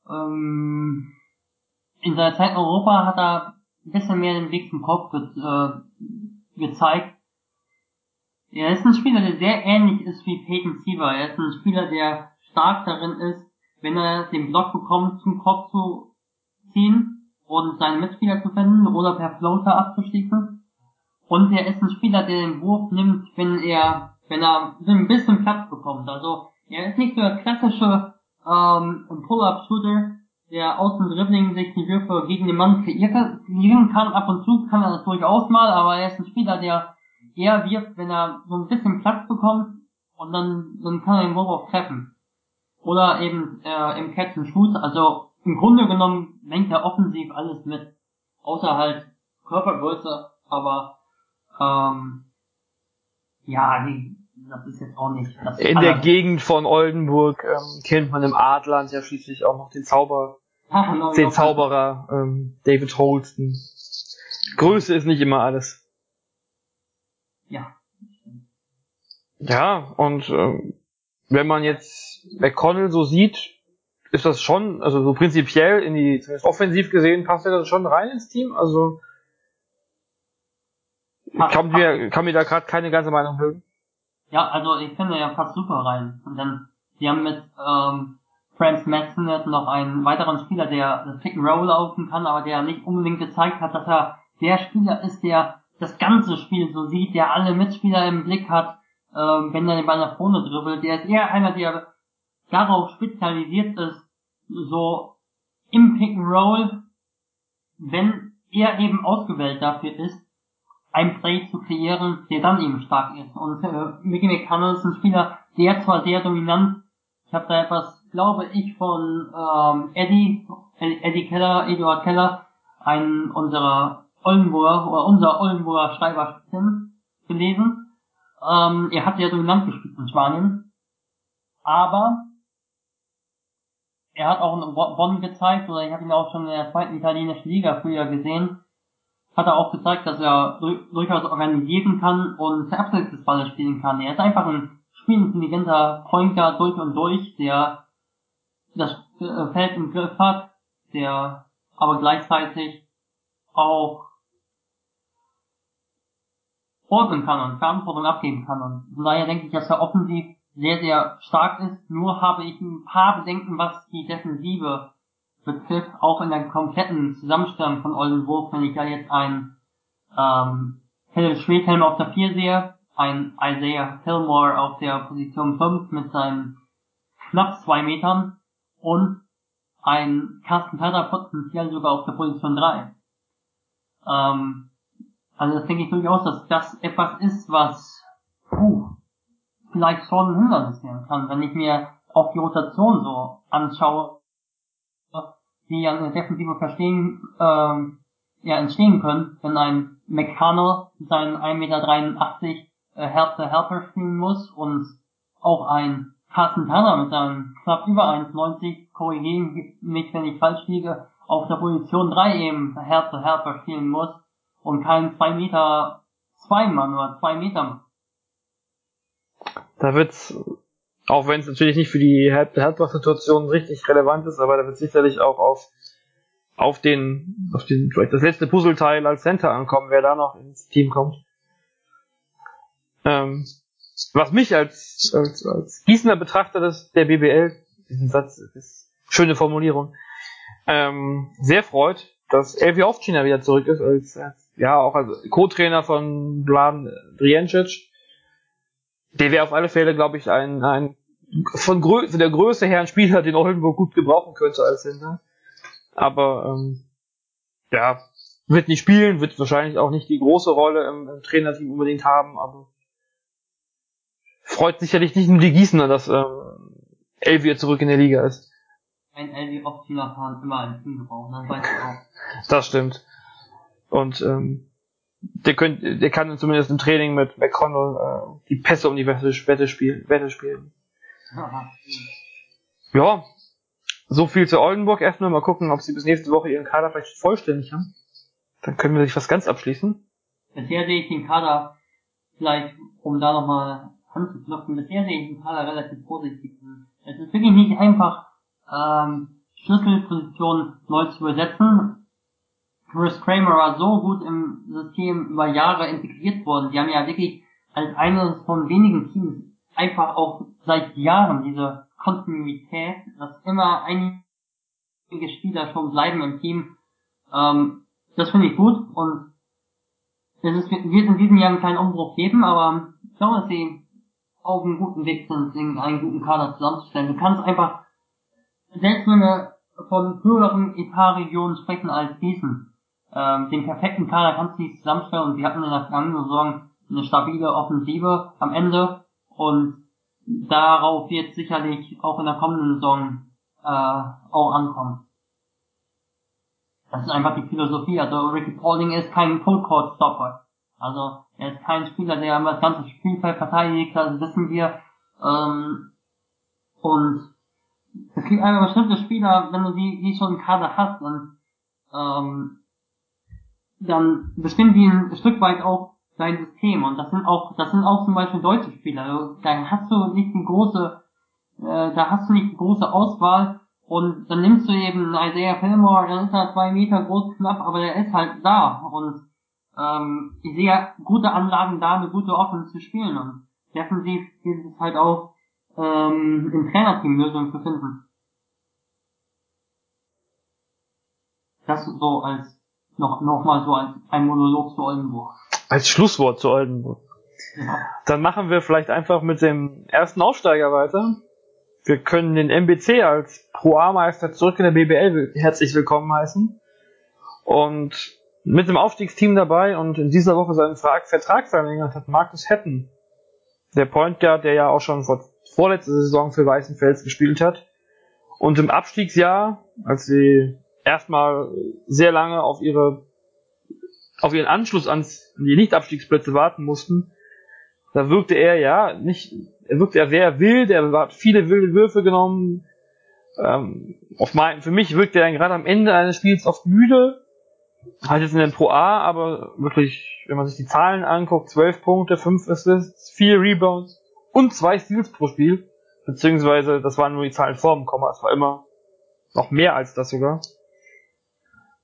Ähm, in seiner Zeit in Europa hat er ein bisschen mehr den Weg zum Kopf ge äh, gezeigt. Er ist ein Spieler, der sehr ähnlich ist wie Peyton Siever. Er ist ein Spieler, der stark darin ist, wenn er den Block bekommt, zum Kopf zu ziehen und seine Mitspieler zu finden oder per Floater abzuschließen. Und er ist ein Spieler, der den Wurf nimmt, wenn er, wenn er ein bisschen Platz bekommt. Also er ist nicht so der klassische ähm, Pull-Up-Shooter, der aus dem Dribbling sich die Würfe gegen den Mann kreieren kann. Ab und zu kann er das durchaus mal, aber er ist ein Spieler, der eher wirft, wenn er so ein bisschen Platz bekommt und dann, dann kann er den Wurf auch treffen. Oder eben äh, im Catch and Shoot. Also im Grunde genommen lenkt er offensiv alles mit. Außer halt Körpergröße, aber ähm, ja, die, das ist jetzt auch nicht. In der Gegend von Oldenburg ähm, kennt man im Adland ja schließlich auch noch den Zauber, Ach, den Zauberer ähm, David Holston. Größe ist nicht immer alles. Ja. Ja, und ähm, wenn man jetzt McConnell so sieht, ist das schon, also so prinzipiell in die, zumindest offensiv gesehen, passt er das schon rein ins Team. Also ich kann mir, kann mir da gerade keine ganze Meinung bilden. Ja, also ich finde er passt super rein. Und dann, die haben mit ähm, Franz Madsen noch einen weiteren Spieler, der das Pick and Roll laufen kann, aber der nicht unbedingt gezeigt hat, dass er der Spieler ist, der das ganze Spiel so sieht, der alle Mitspieler im Blick hat, ähm, wenn er den Ball nach vorne dribbelt. Der ist eher einer, der darauf spezialisiert ist, so im Pick and Roll, wenn er eben ausgewählt dafür ist, ein Play zu kreieren, der dann eben stark ist. Und äh, Mickey McConnell ist ein Spieler, der zwar sehr dominant, ich habe da etwas, glaube ich, von ähm, Eddie, Eddie Keller, Eduard Keller, einen unserer Oldenburger oder unser Oldenburger Schreiber gelesen. Ähm, er hat sehr dominant gespielt in Spanien, aber er hat auch in Bonn gezeigt, oder ich habe ihn auch schon in der zweiten italienischen Liga früher gesehen, hat er auch gezeigt, dass er durchaus organisieren kann und abseits des Balles spielen kann. Er ist einfach ein spielintelligenter Pointer durch und durch, der das äh, Feld im Griff hat, der aber gleichzeitig auch ordnen kann und Verantwortung abgeben kann. Und von daher denke ich, dass er offensiv sehr, sehr stark ist. Nur habe ich ein paar Bedenken, was die Defensive betrifft, auch in der kompletten Zusammenstellung von Oldenburg, wenn ich da jetzt einen ähm, Philipp Schwedhelm auf der 4 sehe, ein Isaiah Fillmore auf der Position 5 mit seinen knapp zwei Metern und ein Carsten Perder potenziell sogar auf der Position 3. Ähm, also das denke ich durchaus, dass das etwas ist, was puh, vielleicht schon ein Hindernis werden kann, wenn ich mir auch die Rotation so anschaue, die ja in der Defensive verstehen, ähm, ja, entstehen können, wenn ein McConnell seinen 1,83 Meter äh, Herze Helper spielen muss und auch ein Carsten Tanner mit seinem knapp über 1,90, korrigieren mich, wenn ich falsch liege, auf der Position 3 eben Herze Helper spielen muss und kein 2 Meter 2 Mann oder 2 Meter. Da wird's auch wenn es natürlich nicht für die Halbfach-Situation richtig relevant ist, aber da wird sicherlich auch auf, auf den, auf den, vielleicht das letzte Puzzleteil als Center ankommen, wer da noch ins Team kommt. Ähm, was mich als, als, als Gießener Betrachter des, der BBL, diesen Satz, ist schöne Formulierung, ähm, sehr freut, dass Elvi Ovcina wieder zurück ist, als, als ja, auch als Co-Trainer von Bladen Driencic der wäre auf alle Fälle, glaube ich, ein, ein von, Grö von der Größe her ein Spieler, den Oldenburg gut gebrauchen könnte als Center. Aber ähm, ja, wird nicht spielen, wird wahrscheinlich auch nicht die große Rolle im, im Trainerteam unbedingt haben, aber freut sicherlich nicht nur die Gießener, dass ähm, Elvier zurück in der Liga ist. Ein Elvi optimaler Fahren immer ein Team gebrauchen, das weiß ich auch. Das stimmt. Und ähm, der, könnt, der kann zumindest im Training mit McConnell äh, die Pässe um die Wette, Wette, spielen, Wette spielen. *laughs* ja, so viel zu Oldenburg. Erstmal mal gucken, ob sie bis nächste Woche ihren Kader vielleicht vollständig haben. Dann können wir sich was ganz abschließen. Bisher sehe ich den Kader vielleicht, um da nochmal anzuknüpfen, bisher sehe ich den Kader relativ positiv. Es ist wirklich nicht einfach, ähm, Schlüsselpositionen neu zu besetzen. Chris Kramer war so gut im System über Jahre integriert worden. Die haben ja wirklich als eines von wenigen Teams einfach auch seit Jahren diese Kontinuität, dass immer einige Spieler schon bleiben im Team. Ähm, das finde ich gut und es ist, wird in diesem Jahr einen kleinen Umbruch geben, aber ich glaube, dass sie auf einem guten Weg sind, einen guten Kader zusammenzustellen. Du kannst einfach, selbst wenn wir von höheren Etatregionen sprechen als diesen, ähm, den perfekten Kader kannst du nicht zusammenstellen und sie hatten in der vergangenen Saison eine stabile Offensive am Ende und darauf wird sicherlich auch in der kommenden Saison äh, auch ankommen. Das ist einfach die Philosophie. Also Ricky Pauling ist kein Full Court Stopper. Also er ist kein Spieler, der immer das ganze Spielfeld verteidigt, das wissen wir. Ähm, und es gibt einfach bestimmte Spieler, wenn du die, die schon Kader hast, dann ähm, dann bestimmen die ein Stück weit auch dein System. Und das sind auch, das sind auch zum Beispiel deutsche Spieler. Also, da hast du nicht die große, äh, da hast du nicht die große Auswahl Und dann nimmst du eben Isaiah Fillmore, dann ist er zwei Meter groß, knapp, aber der ist halt da. Und ähm, ich sehe gute Anlagen da, eine gute Offense zu spielen. Und defensiv gilt es halt auch, ähm, im Trainerteam Lösungen zu finden. Das so als noch, noch mal so als ein Monolog zu Oldenburg. Als Schlusswort zu Oldenburg. Dann machen wir vielleicht einfach mit dem ersten Aufsteiger weiter. Wir können den MBC als Pro A-Meister zurück in der BBL herzlich willkommen heißen. Und mit dem Aufstiegsteam dabei und in dieser Woche seinen Vertrag verlängert hat Markus Hetten. Der Point Guard, der ja auch schon vor, vorletzte Saison für Weißenfels gespielt hat. Und im Abstiegsjahr, als sie erstmal sehr lange auf ihre auf ihren Anschluss an die Nicht-Abstiegsplätze warten mussten, da wirkte er ja nicht, er wirkte ja sehr wild, er hat viele wilde Würfe genommen. Ähm, auf mein, für mich wirkte er gerade am Ende eines Spiels oft müde, halt jetzt in den Pro A, aber wirklich, wenn man sich die Zahlen anguckt, 12 Punkte, 5 Assists, 4 Rebounds und 2 Steals pro Spiel, beziehungsweise das waren nur die Zahlen vor dem Komma, es war immer noch mehr als das sogar.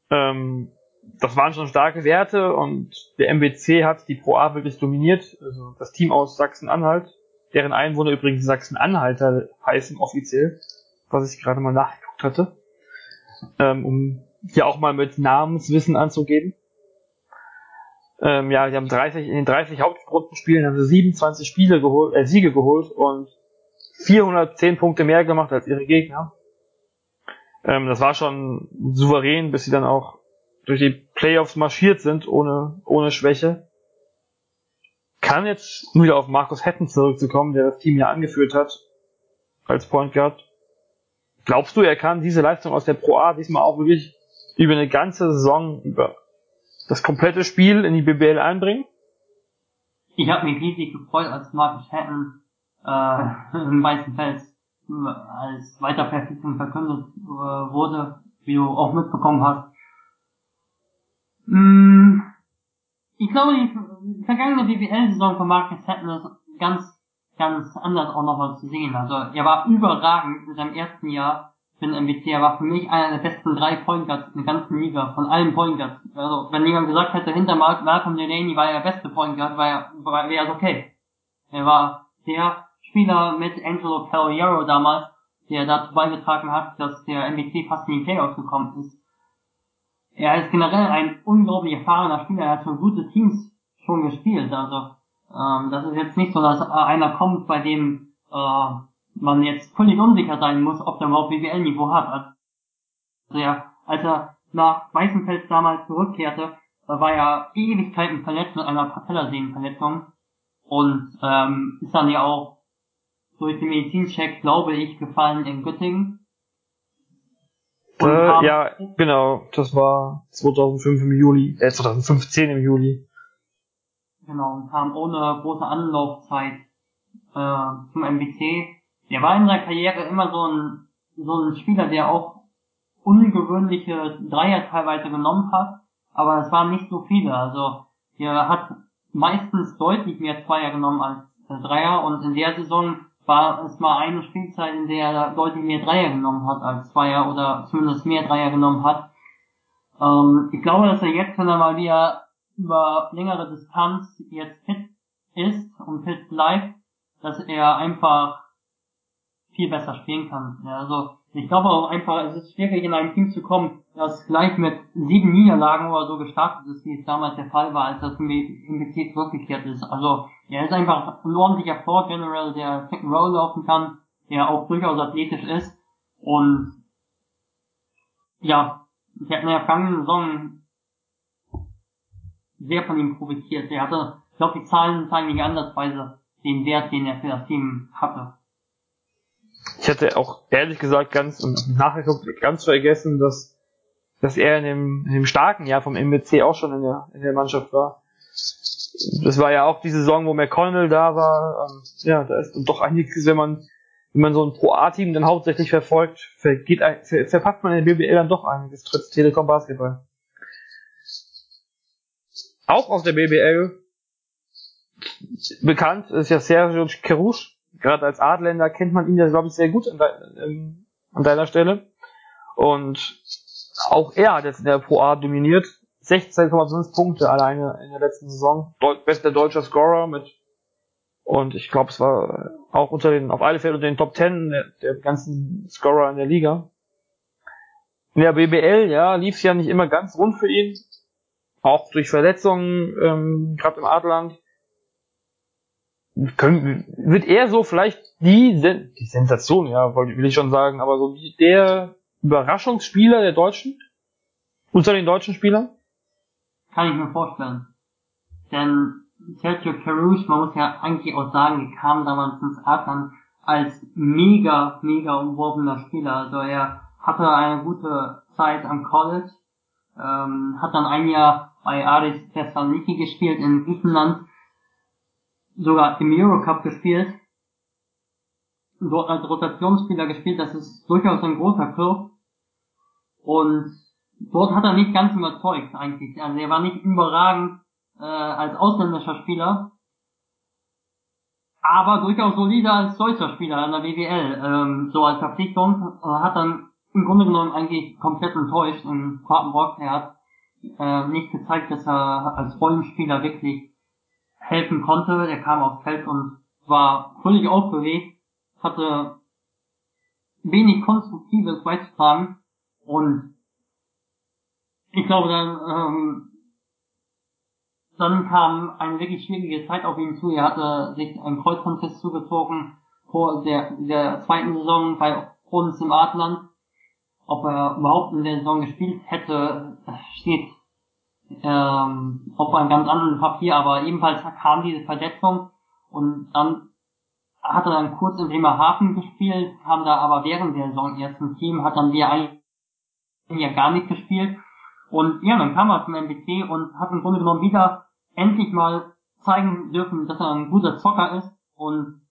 Ähm, das waren schon starke Werte und der MBC hat die Pro A wirklich dominiert. Also das Team aus Sachsen-Anhalt, deren Einwohner übrigens Sachsen-Anhalter heißen offiziell, was ich gerade mal nachgeguckt hatte, ähm, um hier auch mal mit Namenswissen anzugeben. Ähm, ja, die haben 30, in den 30 Hauptrundenspielen haben sie 27 Spiele geholt, äh, Siege geholt und 410 Punkte mehr gemacht als ihre Gegner. Ähm, das war schon souverän, bis sie dann auch durch die Playoffs marschiert sind, ohne, ohne Schwäche. Kann jetzt wieder auf Markus Hetten zurückzukommen, der das Team ja angeführt hat, als Point Guard. Glaubst du, er kann diese Leistung aus der Pro A diesmal auch wirklich über eine ganze Saison, über das komplette Spiel in die BBL einbringen? Ich habe mich riesig gefreut, als Markus Hetten äh, *laughs* im Weißen Fels als Weiterverpflichtung verkündet äh, wurde, wie du auch mitbekommen hast. Mm, ich glaube, die vergangene BWL-Saison von Marcus Hatton ist ganz, ganz anders auch nochmal zu sehen. Also er war überragend in seinem ersten Jahr für den MBC. Er war für mich einer der besten drei Point Guards in der ganzen Liga, von allen Point Guards. Also wenn jemand gesagt hätte, hinter Malcolm Delaney war er der beste Point Guard, war er, wäre es okay. Er war der Spieler mit Angelo Cavallero damals, der dazu beigetragen hat, dass der MBC fast in die Playoffs gekommen ist. Er ist generell ein unglaublich erfahrener Spieler, er hat schon gute Teams schon gespielt, also ähm, das ist jetzt nicht so, dass einer kommt, bei dem äh, man jetzt völlig unsicher sein muss, ob der überhaupt BWL-Niveau hat. Also er, als er nach Weißenfels damals zurückkehrte, war er Ewigkeiten verletzt mit einer Patellasehnenverletzung und ähm, ist dann ja auch durch den Medizincheck, glaube ich, gefallen in Göttingen. Äh, ja, genau, das war 2005 im Juli, äh, 2015 im Juli. Genau, und kam ohne große Anlaufzeit äh, zum MBC. Er war in seiner Karriere immer so ein, so ein Spieler, der auch ungewöhnliche Dreier teilweise genommen hat, aber es waren nicht so viele. Also er hat meistens deutlich mehr Zweier genommen als Dreier und in der Saison war es mal eine Spielzeit, in der er deutlich mehr Dreier genommen hat als Zweier oder zumindest mehr Dreier genommen hat. Ähm, ich glaube, dass er jetzt, wenn er mal wieder über längere Distanz jetzt fit ist und fit bleibt, dass er einfach viel besser spielen kann. Ja, also ich glaube auch einfach, es ist schwierig in ein Team zu kommen, das gleich mit sieben Niederlagen oder so gestartet ist, wie es damals der Fall war, als das MBC zurückgekehrt ist. Also er ist einfach ein ordentlicher Floor General, der Second Roll laufen kann, der auch durchaus athletisch ist und ja, ich habe in der vergangenen Saison sehr von ihm profitiert. Er hatte, ich glaube, die Zahlen zeigen nicht andersweise den Wert, den er für das Team hatte. Ich hatte auch ehrlich gesagt ganz und nachgeguckt ganz vergessen, dass dass er in dem, in dem starken Jahr vom MBC auch schon in der in der Mannschaft war. Das war ja auch die Saison, wo McConnell da war. Ähm, ja, da ist doch einiges, wenn man wenn man so ein Pro A-Team dann hauptsächlich verfolgt, vergeht, ver, verpackt man in der BBL dann doch einiges, trotz Telekom Basketball. Auch aus der BBL bekannt ist ja Sergio Kerouche, gerade als Adländer kennt man ihn ja, glaube ich, sehr gut an, de an deiner Stelle. Und auch er hat jetzt in der Pro A dominiert. 16,5 Punkte alleine in der letzten Saison. Bester deutscher Scorer mit und ich glaube, es war auch unter den, auf alle Fälle unter den Top 10 der, der ganzen Scorer in der Liga. In der BBL, ja, lief es ja nicht immer ganz rund für ihn. Auch durch Verletzungen, ähm, gerade im Adland. Können, wird er so vielleicht die, Sen die Sensation, ja, will ich schon sagen, aber so der Überraschungsspieler der Deutschen? Unter den deutschen Spielern? Kann ich mir vorstellen. Denn Sergio Carouche, man muss ja eigentlich auch sagen, er kam damals ins Adland als mega, mega umworbener Spieler. Also er hatte eine gute Zeit am College, ähm, hat dann ein Jahr bei Aris Thessaloniki gespielt in Griechenland, sogar im Eurocup gespielt, dort als Rotationsspieler gespielt, das ist durchaus ein großer Club. Und dort hat er nicht ganz überzeugt eigentlich. Also er war nicht überragend äh, als ausländischer Spieler, aber durchaus solider als deutscher Spieler in der BWL, ähm, so als Verpflichtung, äh, hat dann im Grunde genommen eigentlich komplett enttäuscht in Quartenbock. Er hat äh, nicht gezeigt, dass er als Rollenspieler wirklich helfen konnte. Er kam aufs Feld und war völlig aufgeregt, hatte wenig Konstruktives beizutragen und ich glaube dann ähm, dann kam eine wirklich schwierige Zeit auf ihn zu. Er hatte sich einen Kreuzbandriss zugezogen vor der, der zweiten Saison bei uns im Adland. Ob er überhaupt in der Saison gespielt hätte, steht ähm, auf einem ganz anderen Papier, aber ebenfalls kam diese Verletzung und dann hat er dann kurz in Bremerhaven gespielt, kam da aber während der Saison erst im Team, hat dann wieder ein Jahr gar nicht gespielt und ja, dann kam er zum MBC und hat im Grunde genommen wieder endlich mal zeigen dürfen, dass er ein guter Zocker ist und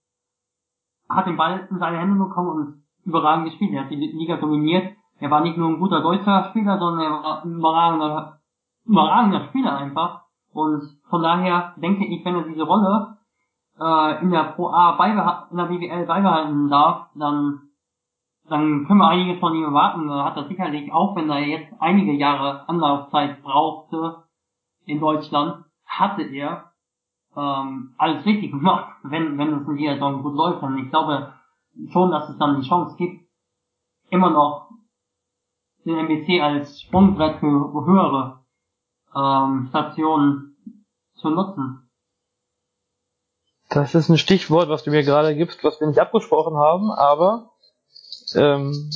hat den Ball in seine Hände bekommen und überragend gespielt. Er hat die Liga dominiert. Er war nicht nur ein guter deutscher Spieler, sondern er war ein überragender, überragender Spieler einfach. Und von daher denke ich, wenn er diese Rolle äh, in der Pro A beibehalten, in der BWL beibehalten darf, dann dann können wir einiges von ihm erwarten. Er hat er sicherlich auch, wenn er jetzt einige Jahre Anlaufzeit brauchte in Deutschland, hatte er ähm, alles richtig gemacht, wenn, wenn es in dieser Saison gut läuft. Und ich glaube schon, dass es dann die Chance gibt, immer noch den MBC als Sprungbrett für höhere ähm, Stationen zu nutzen. Das ist ein Stichwort, was du mir gerade gibst, was wir nicht abgesprochen haben, aber ähm,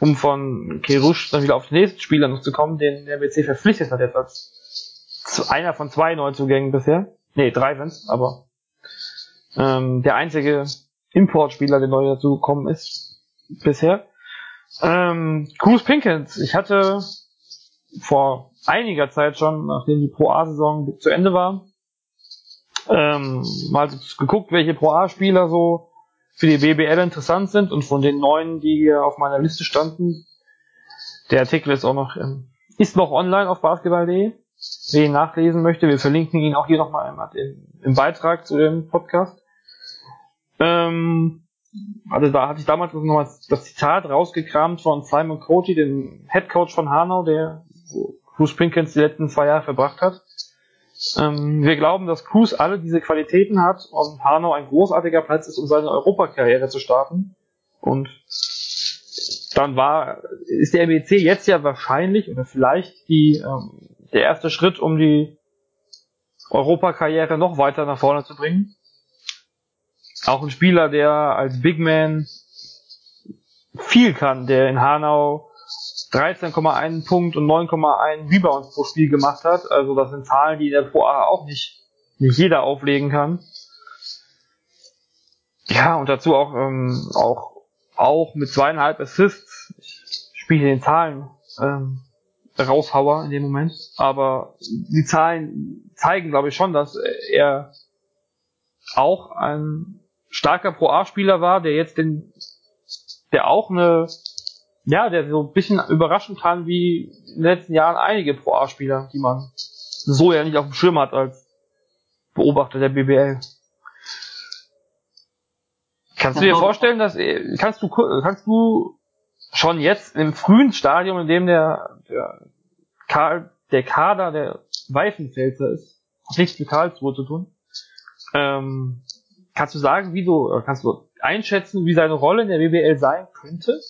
um von Kerush dann wieder auf den nächsten Spieler noch zu kommen, den der MBC verpflichtet hat jetzt als einer von zwei Neuzugängen bisher. Nee, drei sind's, aber ähm, der einzige Importspieler, der neu dazugekommen ist bisher. Ähm, Cruz Pinkins. Ich hatte vor einiger Zeit schon, nachdem die Pro A-Saison zu Ende war, ähm, mal geguckt, welche Pro A-Spieler so für die BBL interessant sind und von den neuen, die hier auf meiner Liste standen, der Artikel ist auch noch, ähm, ist noch online auf basketball.de wer ihn nachlesen möchte, wir verlinken ihn auch hier nochmal im, im Beitrag zu dem Podcast. Ähm, also da hatte ich damals nochmal das Zitat rausgekramt von Simon Coty, dem Head Coach von Hanau, der Cruz Pinkins die letzten zwei Jahre verbracht hat. Ähm, wir glauben, dass Cruz alle diese Qualitäten hat und Hanau ein großartiger Platz ist, um seine Europakarriere zu starten. Und dann war, ist der MBC jetzt ja wahrscheinlich oder vielleicht die ähm, der erste Schritt, um die Europakarriere noch weiter nach vorne zu bringen. Auch ein Spieler, der als Big Man viel kann, der in Hanau 13,1 Punkt und 9,1 Rebounds pro Spiel gemacht hat. Also das sind Zahlen, die in der Pro A auch nicht, nicht jeder auflegen kann. Ja, und dazu auch, ähm, auch, auch mit zweieinhalb Assists. Ich spiele den Zahlen ähm, Raushauer in dem Moment. Aber die Zahlen zeigen, glaube ich, schon, dass er auch ein starker Pro A-Spieler war, der jetzt den, der auch eine, ja, der so ein bisschen überraschen kann wie in den letzten Jahren einige Pro A-Spieler, die man so ja nicht auf dem Schirm hat als Beobachter der BBL. Kannst du dir vorstellen, dass kannst du kannst du schon jetzt im frühen Stadium, in dem der, der, Karl, der Kader der Weifenfelser ist, hat nichts mit Karlsruhe zu tun. Ähm, kannst du sagen, wie du, kannst du einschätzen, wie seine Rolle in der WBL sein könnte?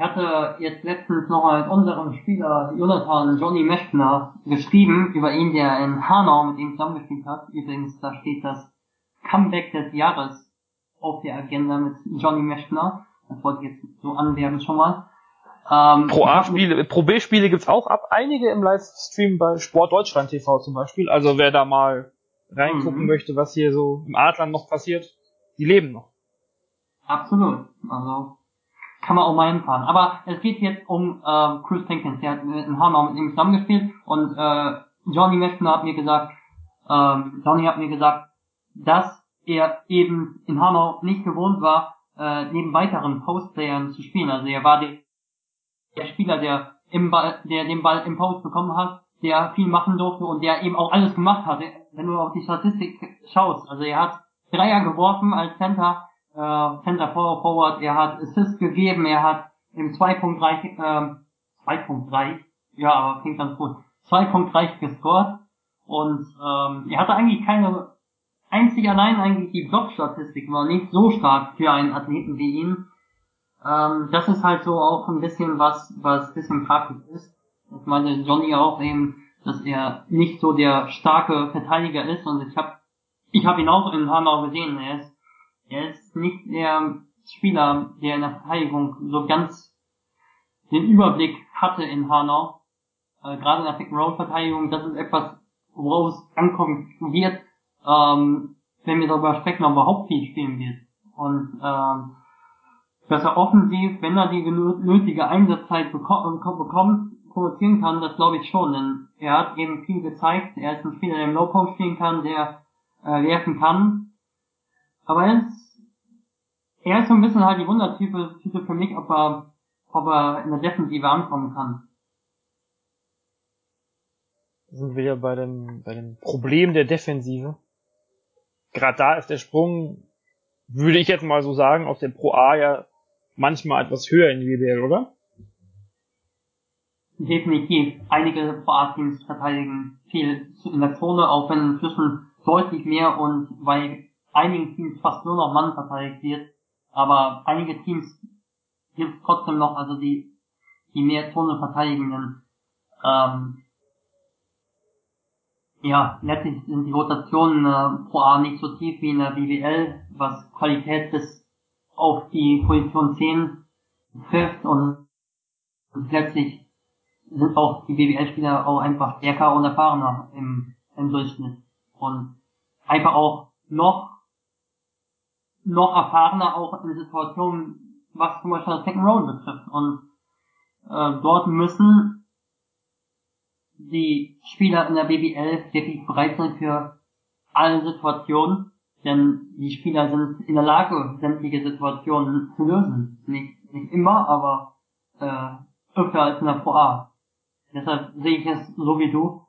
Ich hatte jetzt letztens noch mit unserem Spieler Jonathan Johnny Meschner geschrieben über ihn, der in Hanau mit ihm zusammengespielt hat. Übrigens, da steht das Comeback des Jahres auf der Agenda mit Johnny Meschner. Das wollte ich jetzt so anwerben schon mal. Ähm, Pro A-Spiele, Pro B-Spiele gibt's auch ab einige im Livestream bei Sport Deutschland TV zum Beispiel. Also wer da mal reingucken mhm. möchte, was hier so im Adland noch passiert, die leben noch. Absolut. Also kann man auch mal hinfahren. Aber es geht jetzt um äh, Chris Jenkins, der hat in Hanau mit ihm zusammengespielt und äh, Johnny Messner hat mir gesagt, ähm, Johnny hat mir gesagt, dass er eben in Hanau nicht gewohnt war, äh, neben weiteren Postplayern zu spielen. Also er war der, der Spieler, der im Ball, der den Ball im Post bekommen hat, der viel machen durfte und der eben auch alles gemacht hat. Wenn du auf die Statistik schaust, also er hat Dreier geworfen als Center, äh, Center Forward, er hat Assist gegeben, er hat im 2.3, äh, 2.3, ja, aber klingt ganz gut, 2.3 gescored und ähm, er hatte eigentlich keine, einzig allein eigentlich die Blockstatistik war nicht so stark für einen Athleten wie ihn. Ähm, das ist halt so auch ein bisschen was, was bisschen fraglich ist. Ich meine Johnny auch eben, dass er nicht so der starke Verteidiger ist und ich habe ich hab ihn auch in Hanau gesehen, er ist er ist nicht der Spieler, der in der Verteidigung so ganz den Überblick hatte in Hanau. Äh, gerade in der Pick-and-Roll-Verteidigung, das ist etwas, worauf es ankommen wird, ähm, wenn wir darüber sprechen, ob er überhaupt viel spielen wird. Und ähm, dass er offensiv, wenn er die nötige Einsatzzeit bekommt, provozieren kann, das glaube ich schon, denn er hat eben viel gezeigt. Er ist ein Spieler, der im Low-Post spielen kann, der äh, werfen kann, aber er ist, er ist so ein bisschen halt die Wundertype Type für mich, ob er, ob er in der Defensive ankommen kann. Sind wir ja bei dem, bei dem Problem der Defensive. Gerade da ist der Sprung, würde ich jetzt mal so sagen, aus der Pro A ja manchmal etwas höher in die WBL, oder? Definitiv. Einige Pro A-Teams verteidigen viel in der Zone, auch wenn inzwischen deutlich mehr und weil einigen Teams fast nur noch Mann verteidigt wird, aber einige Teams gibt es trotzdem noch, also die, die mehr Zone verteidigenden, ähm, ja, letztlich sind die Rotationen äh, pro A nicht so tief wie in der BWL, was Qualität bis auf die Position 10 trifft und, letztlich sind auch die BWL-Spieler auch einfach stärker und erfahrener im, im Durchschnitt. Und einfach auch noch noch erfahrener auch in Situationen, was zum Beispiel das Second Round betrifft. Und äh, dort müssen die Spieler in der BBL wirklich bereit sein für alle Situationen, denn die Spieler sind in der Lage, sämtliche Situationen zu lösen. Nicht, nicht immer, aber äh, öfter als in der Pro. Deshalb sehe ich es so wie du.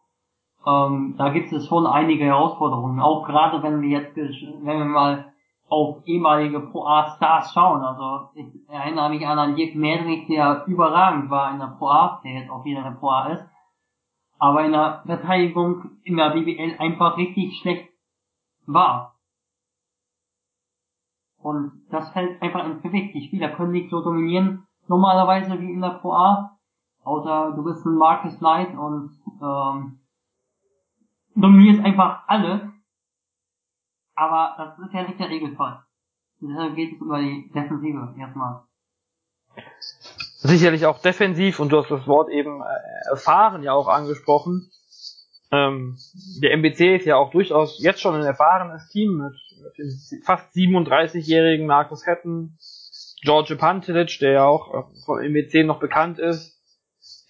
Ähm, da gibt es schon einige Herausforderungen. Auch gerade wenn wir jetzt, wenn wir mal auf ehemalige Pro A Stars schauen. Also ich erinnere mich an einen Dirk Medrich, der überragend war in der Pro A, der jetzt auch wieder in der Pro A ist. Aber in der Verteidigung in der BBL einfach richtig schlecht war. Und das fällt einfach ins Gewicht. Die Spieler können nicht so dominieren, normalerweise wie in der Pro A. Außer du bist ein Marcus Knight und ähm, dominierst einfach alles aber das ist ja nicht der Regelfall. Deshalb geht es über die Defensive erstmal. Sicherlich auch defensiv und du hast das Wort eben äh, erfahren ja auch angesprochen. Ähm, der MBC ist ja auch durchaus jetzt schon ein erfahrenes Team mit, mit fast 37-jährigen Markus Hetten, George Pantelic, der ja auch äh, vom MBC noch bekannt ist,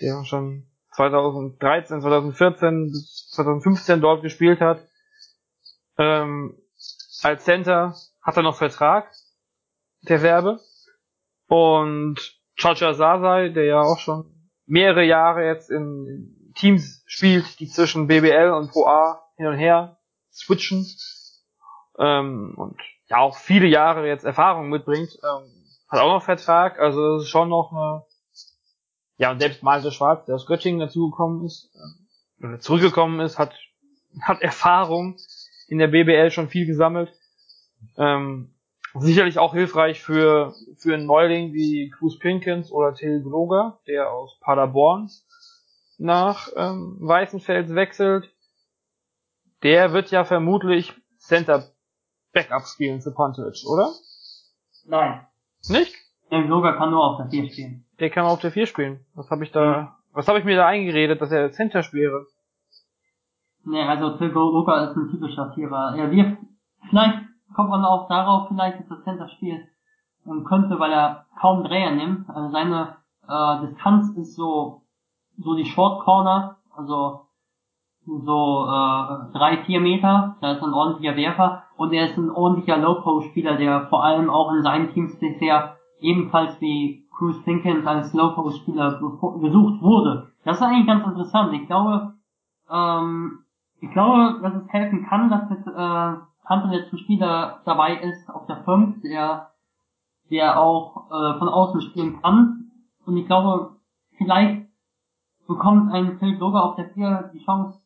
der schon 2013, 2014 bis 2015 dort gespielt hat. Ähm, als Center hat er noch Vertrag, der Werbe. Und Chacha Sasai, der ja auch schon mehrere Jahre jetzt in Teams spielt, die zwischen BBL und Pro A hin und her switchen. Ähm, und ja auch viele Jahre jetzt Erfahrung mitbringt, ähm, hat auch noch Vertrag, also es ist schon noch eine, ja, und selbst Malte Schwarz, der aus Göttingen dazugekommen ist, äh, zurückgekommen ist, hat, hat Erfahrung in der BBL schon viel gesammelt. Ähm, sicherlich auch hilfreich für, für einen Neuling wie Cruz Pinkins oder Till Gloger, der aus Paderborn nach ähm, Weißenfels wechselt. Der wird ja vermutlich Center Backup spielen für Pontic, oder? Nein. Nicht? Der Gloger kann nur auf der 4 spielen. Der kann auf der 4 spielen. Was habe ich da, was habe ich mir da eingeredet, dass er Center spiele? Nee, also Till Gloger ist ein typischer Vierer. Er wirft, vielleicht kommt man auch darauf, vielleicht ist das Center-Spiel und könnte, weil er kaum Dreher nimmt, also seine äh, Distanz ist so so die Short Corner, also so äh, drei, vier Meter, da ist ein ordentlicher Werfer und er ist ein ordentlicher Low-Post-Spieler, der vor allem auch in seinen Teams bisher ebenfalls wie Cruz Pinkins als Low-Post-Spieler gesucht wurde. Das ist eigentlich ganz interessant. Ich glaube, ähm, ich glaube, dass es helfen kann, dass mit äh, Hunter jetzt ein Spieler dabei ist auf der 5, der, der auch äh, von außen spielen kann. Und ich glaube, vielleicht bekommt ein Phil Burger auf der 4 die Chance,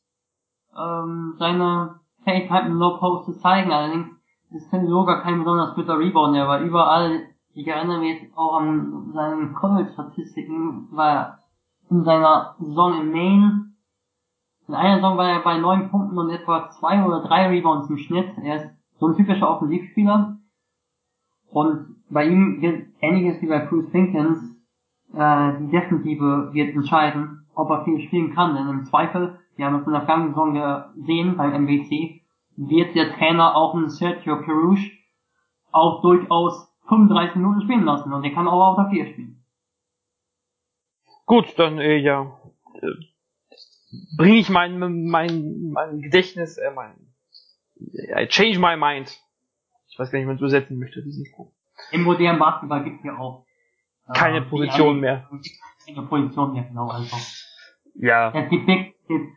ähm, seine Fähigkeiten im Low Post zu zeigen. Allerdings ist Phil Burger kein besonders guter Rebounder, weil überall, ich erinnere mich jetzt auch an seine College-Statistiken, war in seiner Saison in Maine, in einer Saison war er bei neun Punkten und etwa zwei oder drei Rebounds im Schnitt. Er ist so ein typischer Offensivspieler. Und bei ihm gilt ähnliches wie bei Bruce Pinkins, äh, die Defensive wird entscheiden ob er viel spielen kann. Denn im Zweifel, wir haben es in der vergangenen Saison gesehen beim MWC, wird der Trainer auch einen Sergio Perouche auch durchaus 35 Minuten spielen lassen und der kann auch auf der 4 spielen. Gut, dann äh, ja. Bringe ich mein, mein, mein Gedächtnis, äh, mein I change my mind. Ich weiß gar nicht, wie man es übersetzen möchte, diesen Spruch. Im modernen Basketball gibt es ja auch äh, keine Position mehr. Keine Position mehr, genau, also. Ja. Es gibt Big, es gibt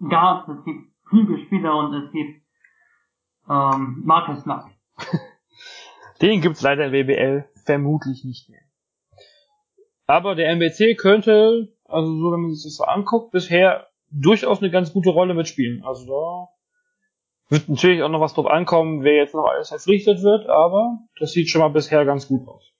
Guards, es gibt Flügelspieler und es gibt ähm, Marcus Smart. *laughs* Den gibt's leider in WBL vermutlich nicht mehr. Aber der MBC könnte, also so wenn man sich das so anguckt, bisher durchaus eine ganz gute Rolle mitspielen. Also da wird natürlich auch noch was drauf ankommen, wer jetzt noch alles verpflichtet wird, aber das sieht schon mal bisher ganz gut aus.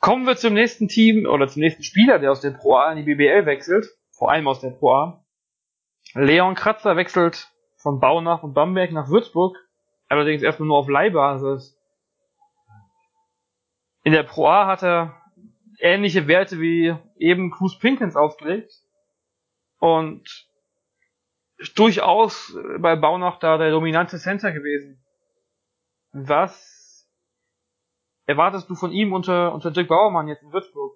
Kommen wir zum nächsten Team oder zum nächsten Spieler, der aus der Pro A in die BBL wechselt. Vor allem aus der Pro A. Leon Kratzer wechselt von Baunach und Bamberg nach Würzburg. Allerdings erstmal nur auf Leihbasis. In der Pro A hat er ähnliche Werte wie eben Cruz Pinkins aufgelegt. Und durchaus bei Baunach da der dominante Center gewesen. Was erwartest du von ihm unter, unter Dirk Bauermann jetzt in Würzburg?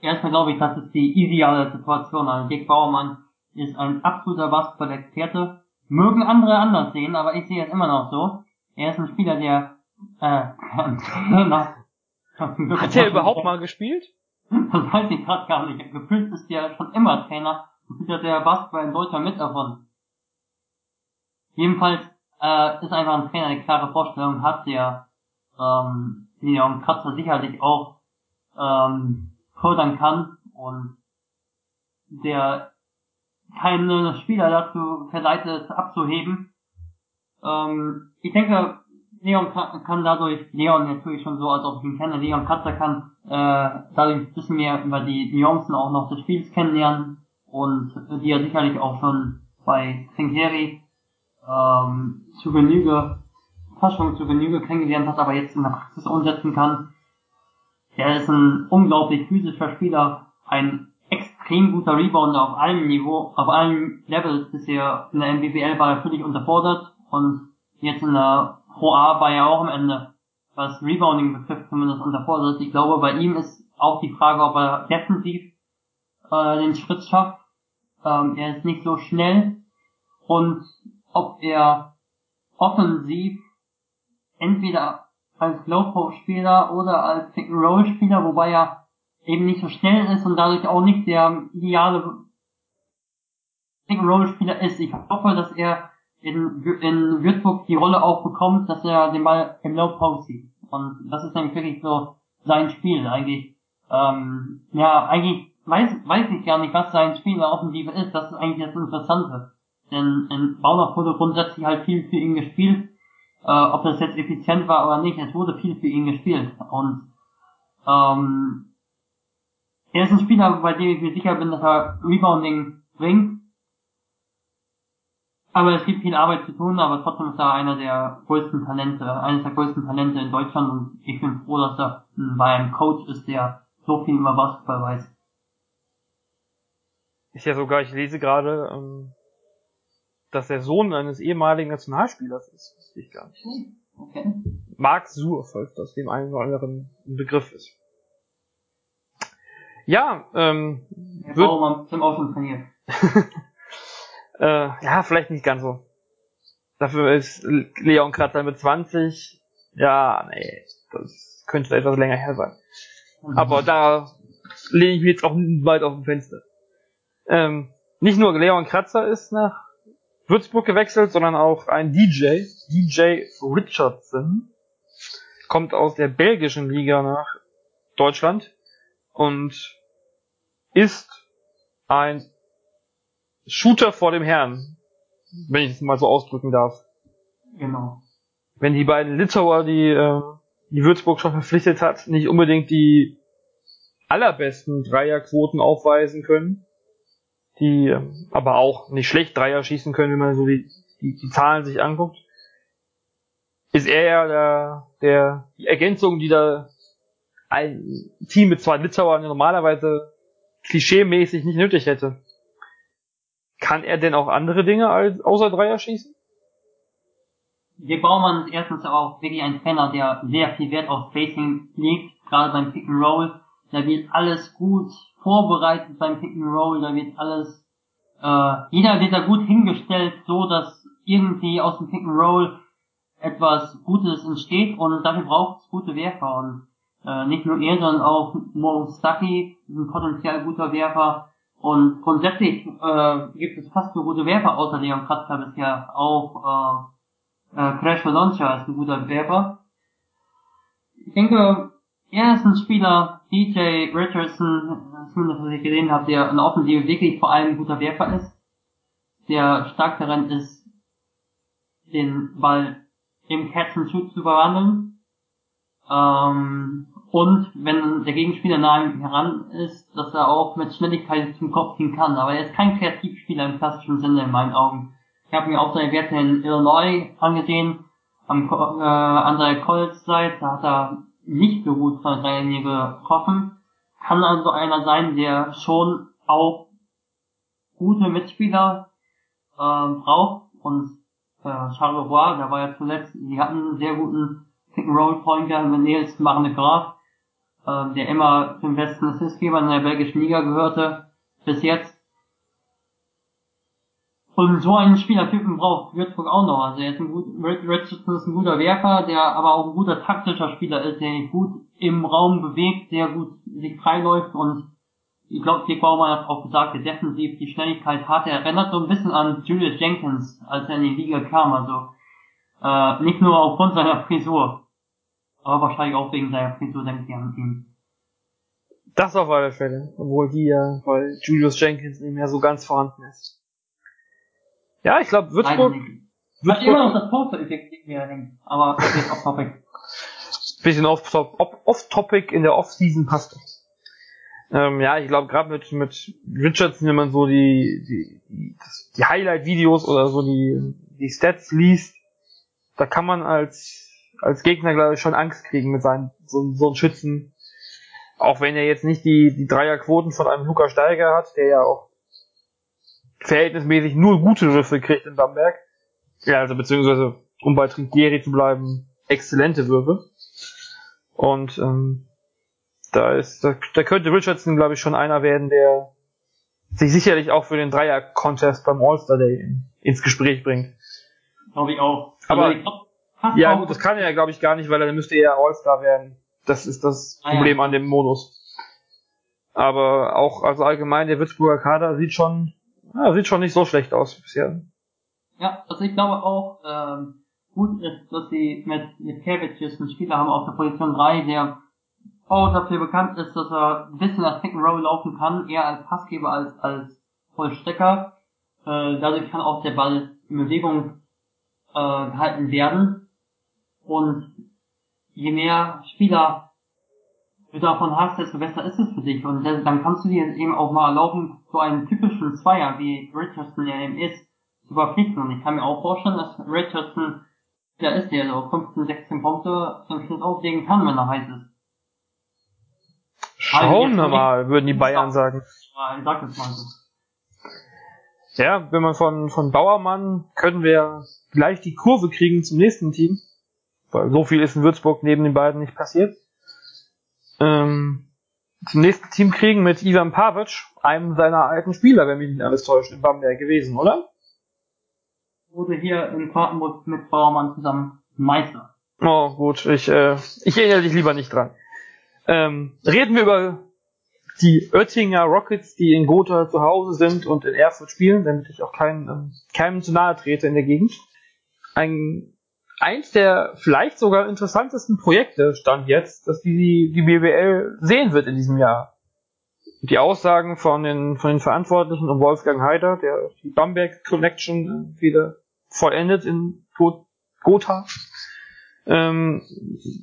Erstmal glaube ich, das ist die ideale Situation. Also Dirk Bauermann ist ein absoluter Basketball-Experte. Mögen andere anders sehen, aber ich sehe es immer noch so. Er ist ein Spieler, der äh, *laughs* Hat er überhaupt *laughs* mal gespielt? Das weiß ich gerade gar nicht. Gefühlt ist er schon immer Trainer und hat der Basketball in Deutschland mit davon. Jedenfalls äh, ist einfach ein Trainer, der klare Vorstellungen hat, der ähm, Leon Kratzer sicherlich auch ähm, fördern kann und der keine Spieler dazu verleitet abzuheben. Ähm, ich denke, Leon kann, kann dadurch, Leon natürlich schon so, als ob ich ihn kenne, Leon Kratzer kann äh, dadurch ein bisschen mehr über die Nuancen auch noch des Spiels kennenlernen und die er sicherlich auch schon bei Trinkeri ähm, zu Genüge fast schon zu Genüge kennengelernt hat, aber jetzt in der Praxis umsetzen kann. Er ist ein unglaublich physischer Spieler, ein extrem guter Rebounder auf allen Niveau, auf allen Levels bisher. In der MBBL war er völlig unterfordert und jetzt in der Pro A war er auch am Ende, was Rebounding betrifft, zumindest unterfordert. Ich glaube, bei ihm ist auch die Frage, ob er defensiv äh, den Schritt schafft. Ähm, er ist nicht so schnell und ob er offensiv entweder als Low-Post-Spieler oder als Pick-and-Roll-Spieler, wobei er eben nicht so schnell ist und dadurch auch nicht der ideale Pick-and-Roll-Spieler ist. Ich hoffe, dass er in, in Würzburg die Rolle auch bekommt, dass er den Ball im Low-Post sieht. Und das ist nämlich wirklich so sein Spiel eigentlich. Ähm, ja, eigentlich weiß, weiß ich gar nicht, was sein Spiel in der Offensive ist. Das ist eigentlich das Interessante. Denn in Bauner wurde grundsätzlich halt viel für ihn gespielt. Äh, ob das jetzt effizient war oder nicht, es wurde viel für ihn gespielt. Und ähm, er ist ein Spieler, bei dem ich mir sicher bin, dass er Rebounding bringt. Aber es gibt viel Arbeit zu tun, aber trotzdem ist er einer der größten Talente, eines der größten Talente in Deutschland und ich bin froh, dass er bei einem Coach ist, der so viel über Basketball weiß. Ist ja sogar, ich lese gerade, ähm, dass der Sohn eines ehemaligen Nationalspielers ist. Das wusste ich gar nicht. Hm, okay. Marc Suhr, falls das dem einen oder anderen ein Begriff ist. Ja, ähm. Ja, wird, man zum Außen trainiert. *laughs* äh, ja, vielleicht nicht ganz so. Dafür ist Leon Kratzer mit 20. Ja, nee, das könnte etwas länger her sein. Mhm. Aber da lehne ich mich jetzt auch weit auf dem Fenster. Ähm, nicht nur Leon Kratzer ist nach Würzburg gewechselt, sondern auch ein DJ, DJ Richardson, kommt aus der belgischen Liga nach Deutschland und ist ein Shooter vor dem Herrn, wenn ich es mal so ausdrücken darf. Genau. Wenn die beiden Litauer, die äh, die Würzburg schon verpflichtet hat, nicht unbedingt die allerbesten Dreierquoten aufweisen können, die äh, aber auch nicht schlecht Dreier schießen können, wenn man so die, die, die Zahlen sich anguckt, ist er ja der, der die Ergänzung, die da ein Team mit zwei Litauern normalerweise klischeemäßig nicht nötig hätte. Kann er denn auch andere Dinge als außer Dreier schießen? Dirk Baumann ist erstens auch wirklich ein Trainer, der sehr viel Wert auf Spacing legt, gerade beim Pick and Roll. Da wird alles gut vorbereitet beim Pick and Roll, da wird alles, äh, jeder wird da gut hingestellt, so dass irgendwie aus dem Pick and Roll etwas Gutes entsteht und dafür braucht es gute Werfer und äh, nicht nur er, sondern auch Mo Stucky, ein potenziell guter Werfer. Und grundsätzlich äh, gibt es fast nur gute Werfer außer Leon Kratzer bisher. Auch äh, äh, Crash Launcher ist ein guter Werfer. Ich denke, er ist ein Spieler, DJ Richardson, zumindest was ich gesehen habe, der in der Offensive wirklich vor allem ein guter Werfer ist. Der stark darin ist, den Ball im Catch and Shoot zu verwandeln. Ähm, und wenn der Gegenspieler nah heran ist, dass er auch mit Schnelligkeit zum Kopf gehen kann. Aber er ist kein Kreativspieler im klassischen Sinne in meinen Augen. Ich habe mir auch seine Werte in Illinois angesehen, am, äh, an der College-Seite, da hat er nicht so gut von Dreierlinie getroffen. Kann also einer sein, der schon auch gute Mitspieler äh, braucht. Und äh, Charleroi, der war ja zuletzt, die hatten einen sehr guten Pick-and-Roll-Pointer mit Nils Marne Graf äh, der immer zum besten Assistgeber in der belgischen Liga gehörte, bis jetzt. Und so einen Spielertypen braucht Würzburg auch noch. Also er ist ein gut, Richardson ist ein guter Werfer, der aber auch ein guter taktischer Spieler ist, der sich gut im Raum bewegt, sehr gut sich freiläuft und ich glaube, Dirk Baumann hat auch gesagt, der defensiv die Schnelligkeit hat. Er erinnert so ein bisschen an Julius Jenkins, als er in die Liga kam. Also äh, nicht nur aufgrund seiner Frisur. Aber wahrscheinlich auch wegen seiner denke ich an ihn. Das auf alle Fälle. Obwohl die ja, weil Julius Jenkins nicht mehr so ganz vorhanden ist. Ja, ich glaube, Würzburg. Hat immer noch das Poster-Effekt hängt. Aber jetzt off topic. Bisschen off-topic off in der Off-Season passt das. Ähm, ja, ich glaube gerade mit, mit Richardson, wenn man so die, die, die, die Highlight-Videos oder so die, die Stats liest, da kann man als als Gegner, glaube ich, schon Angst kriegen mit seinen, so, so einem Schützen. Auch wenn er jetzt nicht die, die Dreierquoten von einem Luca Steiger hat, der ja auch verhältnismäßig nur gute Würfe kriegt in Bamberg. Ja, also beziehungsweise, um bei Trinkieri zu bleiben, exzellente Würfe. Und ähm, da ist, da, da könnte Richardson, glaube ich, schon einer werden, der sich sicherlich auch für den Dreier-Contest beim All-Star Day in, ins Gespräch bringt. Glaube ich auch. Aber also glaub, ja, gut, das kann er ja, glaube ich, gar nicht, weil er müsste eher All-Star werden. Das ist das ah, Problem ja. an dem Modus. Aber auch, also allgemein, der Würzburger Kader sieht schon, ja, sieht schon nicht so schlecht aus bisher. Ja, also ich glaube auch, ähm, gut ist, dass sie mit, mit Kevic jetzt einen Spieler haben auf der Position 3, der auch dafür bekannt ist, dass er ein bisschen als Pick and Roll laufen kann, eher als Passgeber als als Vollstecker. Äh, dadurch kann auch der Ball in Bewegung äh, gehalten werden. Und je mehr Spieler du davon hast, desto besser ist es für dich. Und dann kannst du dir eben auch mal erlauben, so einen typischen Zweier, wie Richardson der eben ist, zu verpflichten. Und ich kann mir auch vorstellen, dass Richardson der ist, der so 15, 16 Punkte im Schnitt auflegen kann, wenn er heiß ist. Schauen wir mal, würden die Bayern sagen. Ja, sag das mal so. Ja, wenn man von, von Bauermann können wir gleich die Kurve kriegen zum nächsten Team. Weil so viel ist in Würzburg neben den beiden nicht passiert. Ähm, zum nächsten Team kriegen mit Ivan Pavic, einem seiner alten Spieler, wenn mich nicht alles täuscht, in Bamberg gewesen, oder? Wurde hier in Quartenburg mit Bauermann zusammen Meister. Oh, gut, ich, äh, ich erinnere dich lieber nicht dran. Ähm, reden wir über die Oettinger Rockets, die in Gotha zu Hause sind und in Erfurt spielen, damit ich auch keinen, ähm, keinem zu nahe trete in der Gegend. Ein, eins der vielleicht sogar interessantesten Projekte stand jetzt, dass die, die BBL sehen wird in diesem Jahr. Die Aussagen von den, von den Verantwortlichen um Wolfgang Heider, der die Bamberg Connection wieder vollendet in Gotha, ähm,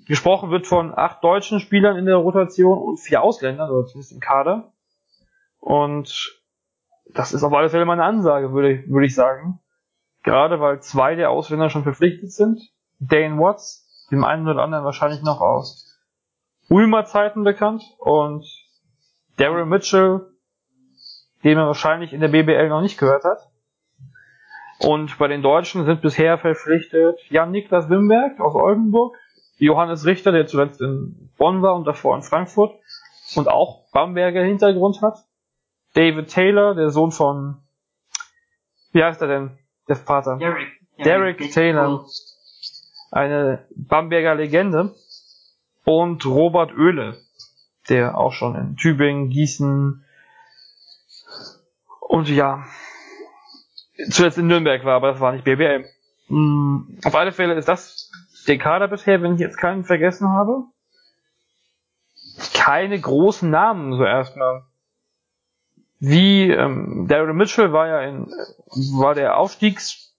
gesprochen wird von acht deutschen Spielern in der Rotation und vier Ausländern, oder zumindest im Kader. Und das ist auf alle Fälle meine Ansage, würde würde ich sagen. Gerade weil zwei der Ausländer schon verpflichtet sind. Dane Watts, dem einen oder anderen wahrscheinlich noch aus Ulmer Zeiten bekannt. Und Daryl Mitchell, den man wahrscheinlich in der BBL noch nicht gehört hat. Und bei den Deutschen sind bisher verpflichtet Jan-Niklas Wimberg aus Oldenburg, Johannes Richter, der zuletzt in Bonn war und davor in Frankfurt und auch Bamberger Hintergrund hat, David Taylor, der Sohn von, wie heißt er denn, der Vater? Derek. Derek, Derek Taylor, eine Bamberger Legende und Robert Oehle, der auch schon in Tübingen, Gießen und ja, zuletzt in Nürnberg war, aber das war nicht BBL. Mhm. Auf alle Fälle ist das der Kader bisher, wenn ich jetzt keinen vergessen habe. Keine großen Namen so erstmal. Wie ähm, Daryl Mitchell war ja in war der Aufstiegs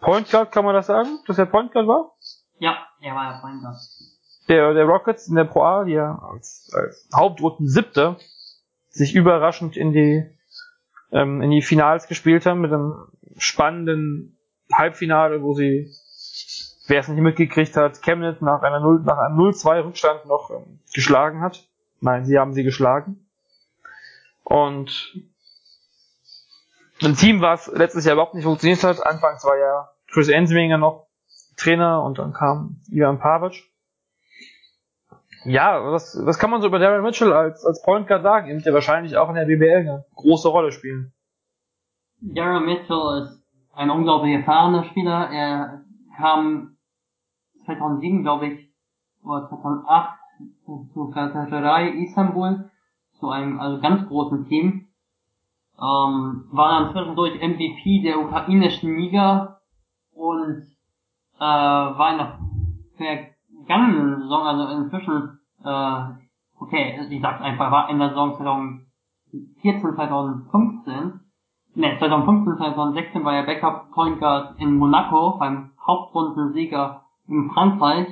Point Guard, kann man das sagen, dass er Point Guard war? Ja, er war ja Point Guard. Der, der Rockets in der Pro A, die ja als, als Hauptrunden siebte sich überraschend in die ähm, in die Finals gespielt haben mit einem spannenden Halbfinale, wo sie, wer es nicht mitgekriegt hat, Chemnitz nach einer 0, nach einem 0-2 Rückstand noch ähm, geschlagen hat. Nein, sie haben sie geschlagen. Und ein Team, was letztes Jahr überhaupt nicht funktioniert hat. Anfangs war ja Chris Ensminger noch Trainer und dann kam Ivan Pavic. Ja, was, was kann man so über Darren Mitchell als, als Point Guard sagen? Er wird ja wahrscheinlich auch in der BBL eine große Rolle spielen. Darren Mitchell ist ein unglaublich erfahrener Spieler. Er kam 2007, glaube ich, oder 2008 zu Galatasaray Istanbul, zu einem also ganz großen Team. Ähm, war dann zwischendurch MVP der ukrainischen Liga und äh, war in der vergangenen Saison, also inzwischen, äh, okay, ich sag's einfach, war in der Saison 2014, 2015 ne, 2015, 2016 war er Backup Point Guard in Monaco beim Hauptrundensieger in Frankreich.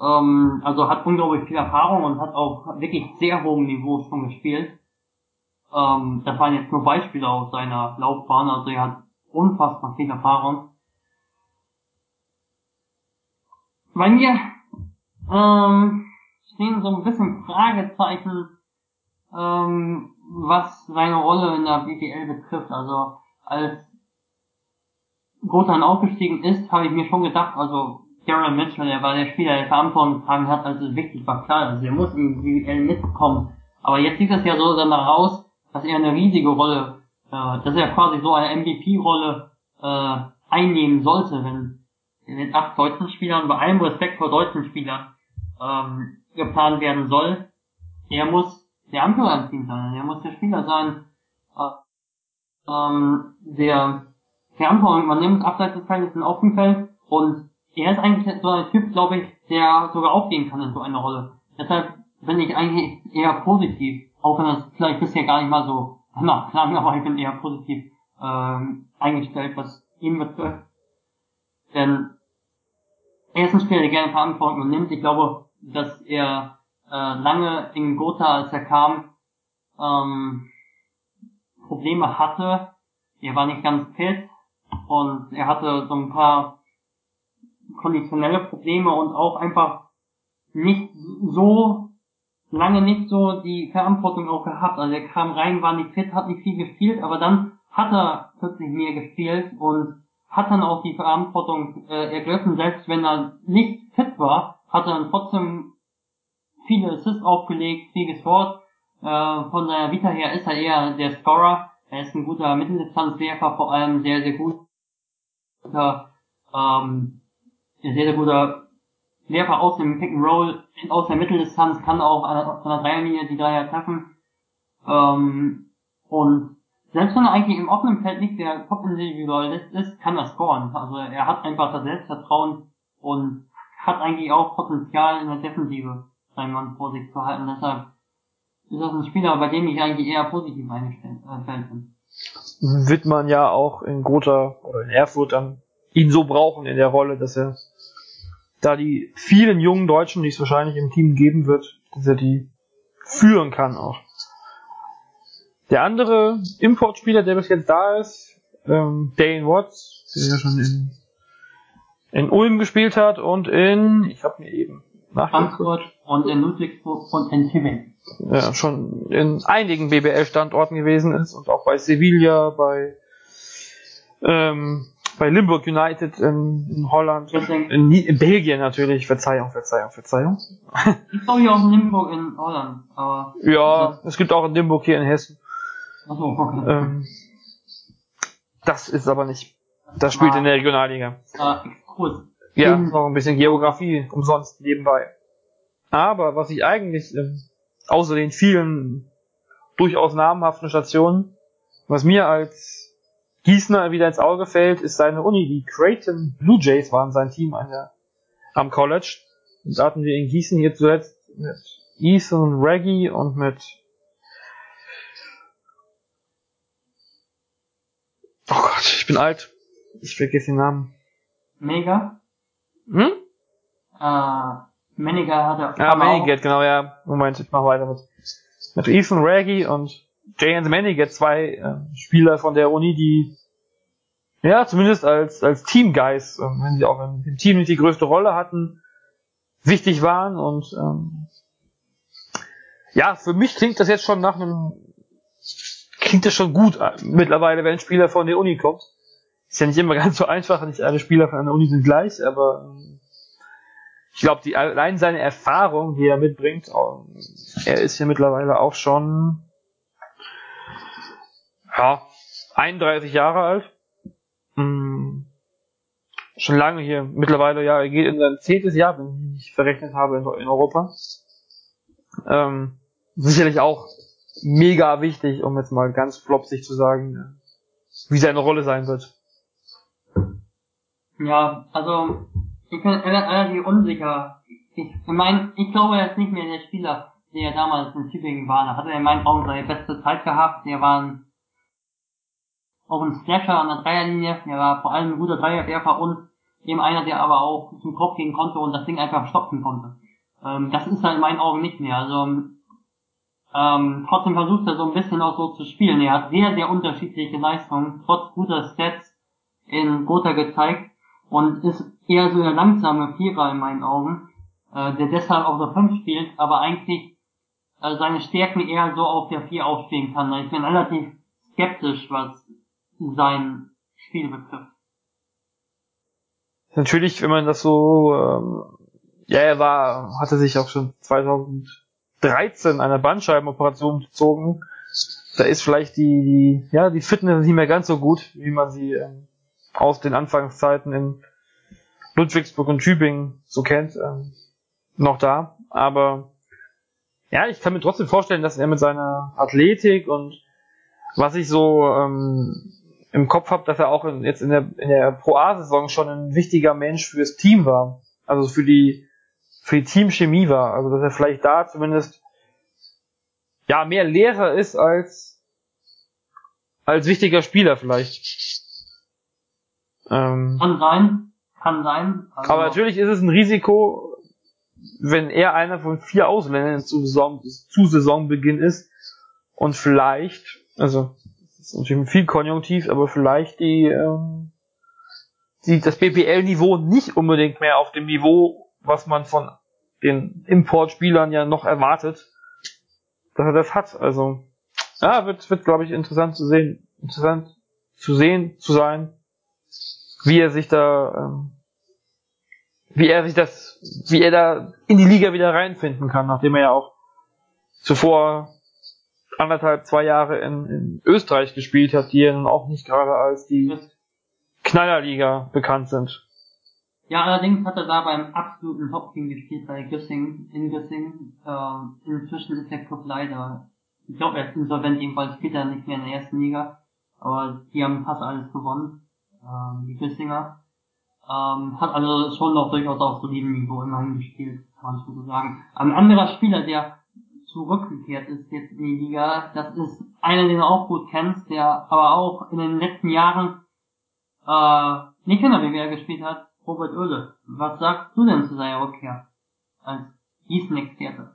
Ähm, also hat unglaublich viel Erfahrung und hat auch wirklich sehr hohem Niveau schon gespielt. Ähm, das waren jetzt nur Beispiele aus seiner Laufbahn, also er hat unfassbar viel Erfahrung. Bei mir ähm, stehen so ein bisschen Fragezeichen ähm, was seine Rolle in der BWL betrifft. Also als Großan aufgestiegen ist, habe ich mir schon gedacht, also Darren Mitchell, der war der Spieler, der Verantwortung getragen hat, als es wichtig war, klar, also der muss in die BWL mitkommen. Aber jetzt sieht es ja so danach aus, dass er eine riesige Rolle, äh, dass er quasi so eine MVP-Rolle äh, einnehmen sollte, wenn mit acht deutschen Spielern, bei allem Respekt vor deutschen Spielern, ähm, geplant werden soll. Er muss der Anführer im Team sein. Er muss der Spieler sein, äh, ähm, der Verantwortung übernimmt, abseits des Feldes und auf dem Feld und er ist eigentlich so ein Typ, glaube ich, der sogar aufgehen kann in so einer Rolle. Deshalb bin ich eigentlich eher positiv, auch wenn das vielleicht bisher gar nicht mal so na, klang, aber ich bin eher positiv ähm, eingestellt, was ihn betrifft. Denn er ist ein Spieler, der gerne Verantwortung nimmt. Ich glaube, dass er äh, lange in Gotha, als er kam, ähm, Probleme hatte. Er war nicht ganz fit und er hatte so ein paar konditionelle Probleme und auch einfach nicht so lange nicht so die Verantwortung auch gehabt. Also er kam rein, war nicht fit, hat nicht viel gespielt, aber dann hat er plötzlich mehr gespielt und hat dann auch die Verantwortung äh, ergriffen, selbst wenn er nicht fit war, hat er dann trotzdem viele Assists aufgelegt, viel gescored. Äh, von seiner Vita her ist er eher der Scorer. Er ist ein guter Mitteldistanzwerfer, vor allem sehr, sehr guter, ähm, sehr, sehr guter Werfer aus dem Pick and Roll, aus der Mitteldistanz, kann auch von der Dreierlinie die Dreier treffen. Ähm, und selbst wenn er eigentlich im offenen Feld nicht der Top-Individualist ist, kann er scoren. Also er hat einfach das Selbstvertrauen und hat eigentlich auch Potenzial in der Defensive, seinen Mann vor sich zu halten. Deshalb ist das ein Spieler, bei dem ich eigentlich eher positiv eingestellt äh, bin. Wird man ja auch in Gotha oder in Erfurt dann ihn so brauchen in der Rolle, dass er da die vielen jungen Deutschen, die es wahrscheinlich im Team geben wird, dass er die führen kann auch. Der andere Importspieler, der bis jetzt da ist, ähm, Dane Watts, der ja schon in, in Ulm gespielt hat und in, ich habe mir eben Frankfurt und in Ludwigsburg und in Tübingen. Ja, schon in einigen BBL-Standorten gewesen ist und auch bei Sevilla, bei ähm, bei Limburg United in, in Holland, in, in, Belgien natürlich, Verzeihung, Verzeihung, Verzeihung. Ich glaube hier auch in Limburg in Holland, aber. Ja, es gibt auch in Limburg hier in Hessen. Achso, okay. Ähm, das ist aber nicht. Das spielt ah, in der Regionalliga. Ah, cool. Ja, noch ein bisschen Geografie umsonst nebenbei. Aber was ich eigentlich, ähm, außer den vielen durchaus namhaften Stationen, was mir als Gießner wieder ins Auge fällt, ist seine Uni. Die Creighton Blue Jays waren sein Team an der, am College. Und da hatten wir in Gießen hier zuletzt mit Ethan Reggie und mit Oh Gott, ich bin alt. Ich vergesse den Namen. Mega? Hm? Äh, Meniger hat er. Ja, Meniger, genau, ja. Moment, ich mach weiter mit. Mit Ethan Reggie und Jay Meniger, zwei äh, Spieler von der Uni, die ja, zumindest als, als Team-Guys, äh, wenn sie auch im Team nicht die größte Rolle hatten, wichtig waren und ähm, ja, für mich klingt das jetzt schon nach einem klingt das schon gut äh, mittlerweile, wenn ein Spieler von der Uni kommt. Ist ja nicht immer *laughs* ganz so einfach, nicht alle Spieler von einer Uni sind gleich, aber ähm, ich glaube, die allein seine Erfahrung, die er mitbringt, er ist ja mittlerweile auch schon ja, 31 Jahre alt. Hm, schon lange hier. Mittlerweile, ja, er geht in sein zehntes Jahr, wenn ich verrechnet habe, in, in Europa. Ähm, sicherlich auch mega wichtig, um jetzt mal ganz flopsig zu sagen, wie seine Rolle sein wird. Ja, also ich bin relativ unsicher. Ich meine, ich glaube, er ist nicht mehr der Spieler, der damals in Tübingen war. Da hat er in meinen Augen seine beste Zeit gehabt. Der war ein, auch ein Slasher an der Dreierlinie. Er war vor allem ein guter Dreierwerfer und eben einer, der aber auch zum Kopf gehen konnte und das Ding einfach stoppen konnte. Ähm, das ist er in meinen Augen nicht mehr. Also ähm, trotzdem versucht er so ein bisschen auch so zu spielen. Er hat sehr, sehr unterschiedliche Leistungen, trotz guter Stats in Gotha gezeigt und ist eher so der langsame Vierer in meinen Augen, äh, der deshalb auf der 5 spielt, aber eigentlich äh, seine Stärken eher so auf der 4 aufspielen kann. Ich bin relativ skeptisch, was sein Spiel betrifft. Natürlich, wenn man das so, ähm, ja, er war, hatte sich auch schon 2000 13 einer Bandscheibenoperation gezogen. Da ist vielleicht die, die, ja, die Fitness nicht mehr ganz so gut, wie man sie ähm, aus den Anfangszeiten in Ludwigsburg und Tübingen so kennt, ähm, noch da. Aber ja, ich kann mir trotzdem vorstellen, dass er mit seiner Athletik und was ich so ähm, im Kopf habe, dass er auch in, jetzt in der, in der Pro A-Saison schon ein wichtiger Mensch fürs Team war. Also für die, für die Teamchemie war. Also dass er vielleicht da zumindest ja mehr Lehrer ist als als wichtiger Spieler vielleicht. Ähm, kann sein, kann sein. Also aber natürlich ist es ein Risiko, wenn er einer von vier Ausländern zu, Saison, zu Saisonbeginn ist und vielleicht, also ist natürlich viel Konjunktiv, aber vielleicht die, ähm, die das BPL-Niveau nicht unbedingt mehr auf dem Niveau, was man von den Importspielern ja noch erwartet, dass er das hat. Also ja, wird, wird glaube ich interessant zu sehen, interessant zu sehen zu sein, wie er sich da, ähm, wie er sich das, wie er da in die Liga wieder reinfinden kann, nachdem er ja auch zuvor anderthalb, zwei Jahre in, in Österreich gespielt hat, die ja nun auch nicht gerade als die Knallerliga bekannt sind. Ja, allerdings hat er da beim absoluten Top-Team gespielt, bei Güssing, in Güssing. Äh, inzwischen ist der Club leider, ich glaube, er ist insolvent, jedenfalls spielt er nicht mehr in der ersten Liga. Aber die haben fast alles gewonnen, äh, die Güssinger. Ähm, hat also schon noch durchaus auf solidem Niveau immerhin gespielt, kann man so sagen. Ein anderer Spieler, der zurückgekehrt ist jetzt in die Liga. Das ist einer, den du auch gut kennst, der aber auch in den letzten Jahren äh, nicht in der BWR gespielt hat, Robert Oehle. Was sagst du denn zu seiner Rückkehr als Gießen-Experte?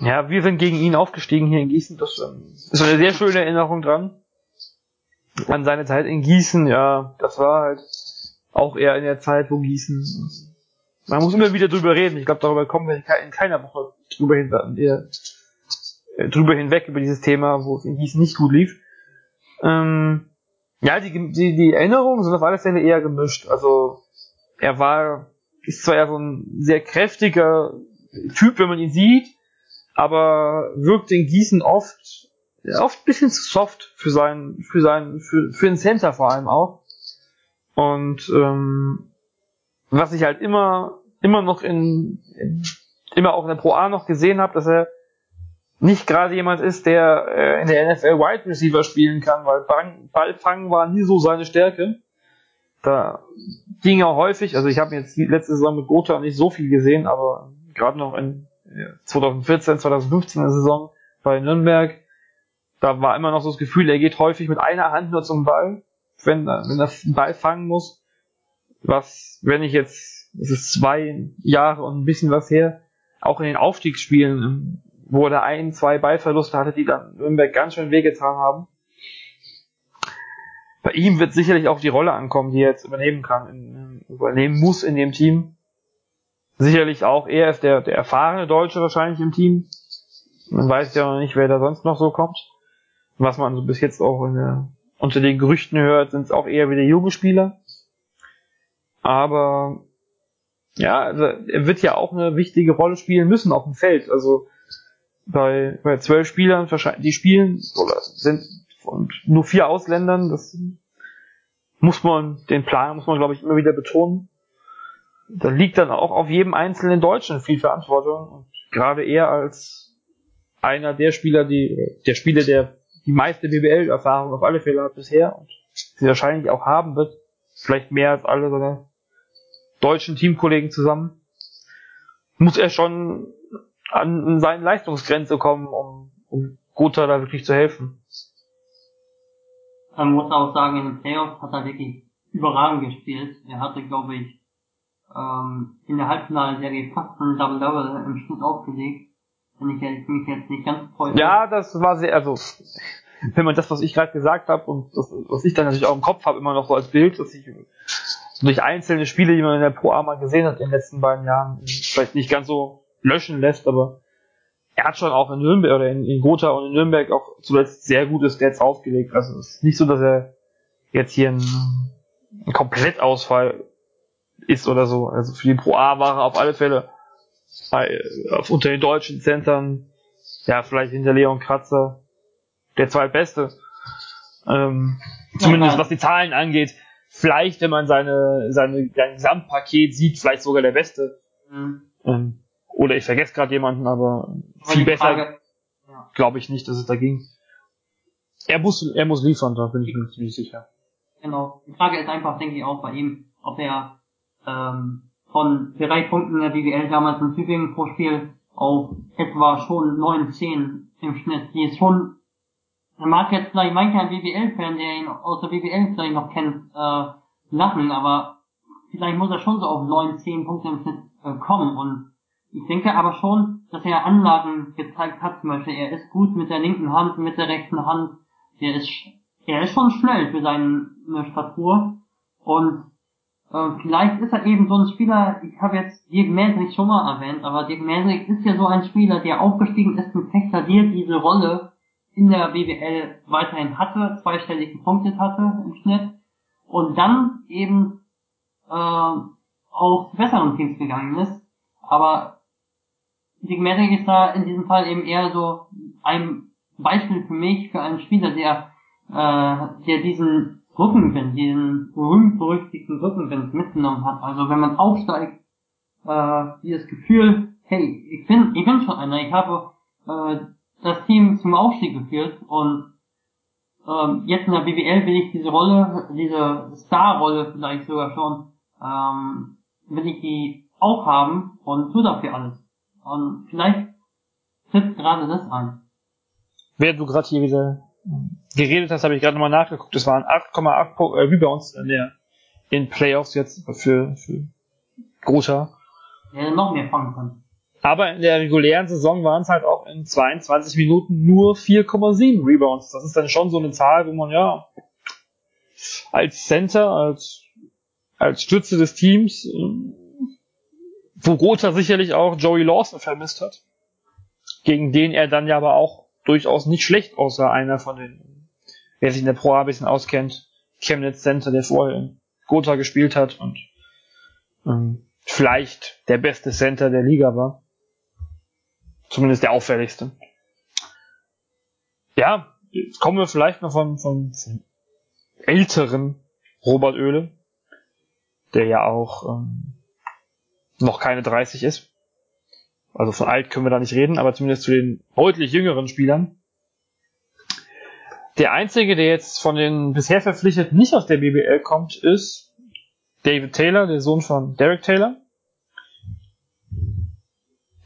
Ja, wir sind gegen ihn aufgestiegen hier in Gießen. Das ähm, ist eine sehr schöne Erinnerung dran. An seine Zeit in Gießen, ja, das war halt auch eher in der Zeit, wo Gießen man muss immer wieder drüber reden. Ich glaube, darüber kommen wir in keiner Woche drüber, hin, äh, drüber hinweg über dieses Thema, wo es in Gießen nicht gut lief. Ähm, ja, die, die, die Erinnerungen sind auf alle Fälle eher gemischt. Also er war, ist zwar ja so ein sehr kräftiger Typ, wenn man ihn sieht, aber wirkt in Gießen oft, oft ein bisschen zu soft für seinen, für seinen, für, für den Center vor allem auch. Und ähm, was ich halt immer, immer noch in, in immer auch in der Pro A noch gesehen habe, dass er nicht gerade jemand ist, der äh, in der NFL Wide Receiver spielen kann, weil Ballfangen war nie so seine Stärke. Da ging er häufig, also ich habe jetzt die letzte Saison mit Gotha nicht so viel gesehen, aber gerade noch in 2014, 2015 Saison bei Nürnberg, da war immer noch so das Gefühl, er geht häufig mit einer Hand nur zum Ball, wenn, wenn er einen Ball fangen muss was, wenn ich jetzt, es ist zwei Jahre und ein bisschen was her, auch in den Aufstiegsspielen, ähm, wo er ein, zwei Ballverluste hatte, die dann Nürnberg ganz schön wehgetan haben. Bei ihm wird sicherlich auch die Rolle ankommen, die er jetzt übernehmen kann, in, übernehmen muss in dem Team. Sicherlich auch, er ist der, der erfahrene Deutsche wahrscheinlich im Team. Man weiß ja noch nicht, wer da sonst noch so kommt. Was man so bis jetzt auch der, unter den Gerüchten hört, sind es auch eher wieder junge Spieler. Aber ja, also er wird ja auch eine wichtige Rolle spielen müssen auf dem Feld. Also bei, bei zwölf Spielern, die spielen, oder sind und nur vier Ausländern, das muss man, den Plan muss man, glaube ich, immer wieder betonen. Da liegt dann auch auf jedem einzelnen Deutschen viel Verantwortung. Und gerade er als einer der Spieler, die, der Spieler, der die meiste BBL-Erfahrung auf alle Fälle hat bisher und sie wahrscheinlich auch haben wird, vielleicht mehr als alle seine deutschen Teamkollegen zusammen, muss er schon an seine Leistungsgrenze kommen, um, um Gotha da wirklich zu helfen. Man muss auch sagen, in den Playoffs hat er wirklich überragend gespielt. Er hatte, glaube ich, ähm, in der Halbfinale-Serie fast einen Double-Double im Schnitt aufgelegt. Wenn ich mich jetzt nicht ganz freue. Ja, das war sehr, also wenn man das, was ich gerade gesagt habe und das, was ich dann natürlich auch im Kopf habe, immer noch so als Bild, dass ich durch einzelne Spiele, die man in der Pro A mal gesehen hat in den letzten beiden Jahren, vielleicht nicht ganz so löschen lässt, aber er hat schon auch in Nürnberg oder in, in Gotha und in Nürnberg auch zuletzt sehr gute Stats aufgelegt. Also es ist nicht so, dass er jetzt hier ein, ein Komplettausfall ist oder so. Also für die Pro A war er auf alle Fälle bei, unter den deutschen Centern, ja, vielleicht hinter Leon Kratzer, der zweitbeste. Ähm, zumindest was die Zahlen angeht vielleicht, wenn man seine, seine, sein Gesamtpaket sieht, vielleicht sogar der Beste. Mhm. Ähm, oder ich vergesse gerade jemanden, aber viel besser ja. glaube ich nicht, dass es da ging. Er muss, er muss liefern, da bin ich mir ziemlich sicher. Genau. Die Frage ist einfach, denke ich, auch bei ihm, ob er ähm, von drei Punkten in der BWL damals in Tübingen pro Spiel auf etwa schon 9, 10 im Schnitt. Die ist schon, man mag jetzt vielleicht mancher BWL-Fan, der ihn aus der BWL vielleicht noch kennt, äh, lachen, aber vielleicht muss er schon so auf 9, 10 Punkte im Schnitt äh, kommen. Und ich denke aber schon, dass er Anlagen gezeigt hat, zum Beispiel, er ist gut mit der linken Hand, mit der rechten Hand, er ist, er ist schon schnell für seine Statur. Und äh, vielleicht ist er eben so ein Spieler, ich habe jetzt Dirk Mädrich schon mal erwähnt, aber Dirk Mädrich ist ja so ein Spieler, der aufgestiegen ist mit Fechter, diese Rolle in der BWL weiterhin hatte, zweistellig gepunktet hatte im Schnitt und dann eben äh, auch zu besseren Teams gegangen ist. Aber Merrick ist da in diesem Fall eben eher so ein Beispiel für mich, für einen Spieler, der, äh, der diesen Rückenwind, diesen berühmt-berüchtigten Rückenwind mitgenommen hat. Also wenn man aufsteigt, äh, dieses Gefühl, hey, ich bin, ich bin schon einer, ich habe äh, das Team zum Aufstieg geführt und ähm, jetzt in der BWL will ich diese Rolle, diese Star-Rolle vielleicht sogar schon, ähm, will ich die auch haben und tue dafür alles. Und vielleicht tritt gerade das ein. Während du gerade hier wieder geredet hast, habe ich gerade nochmal nachgeguckt. Es waren 8,8 äh, Rebounds in der in Playoffs jetzt für, für Großer. Ja, noch mehr fangen können. Aber in der regulären Saison waren es halt auch in 22 Minuten nur 4,7 Rebounds. Das ist dann schon so eine Zahl, wo man ja als Center, als, als Stütze des Teams, äh, wo Rother sicherlich auch Joey Lawson vermisst hat, gegen den er dann ja aber auch durchaus nicht schlecht aussah, einer von den, wer sich in der Pro ein bisschen auskennt, Chemnitz Center, der vorher in Gotha gespielt hat und ähm, vielleicht der beste Center der Liga war. Zumindest der auffälligste. Ja, jetzt kommen wir vielleicht noch von, von, älteren Robert Oehle, der ja auch ähm, noch keine 30 ist. Also von alt können wir da nicht reden, aber zumindest zu den deutlich jüngeren Spielern. Der einzige, der jetzt von den bisher verpflichteten nicht aus der BBL kommt, ist David Taylor, der Sohn von Derek Taylor.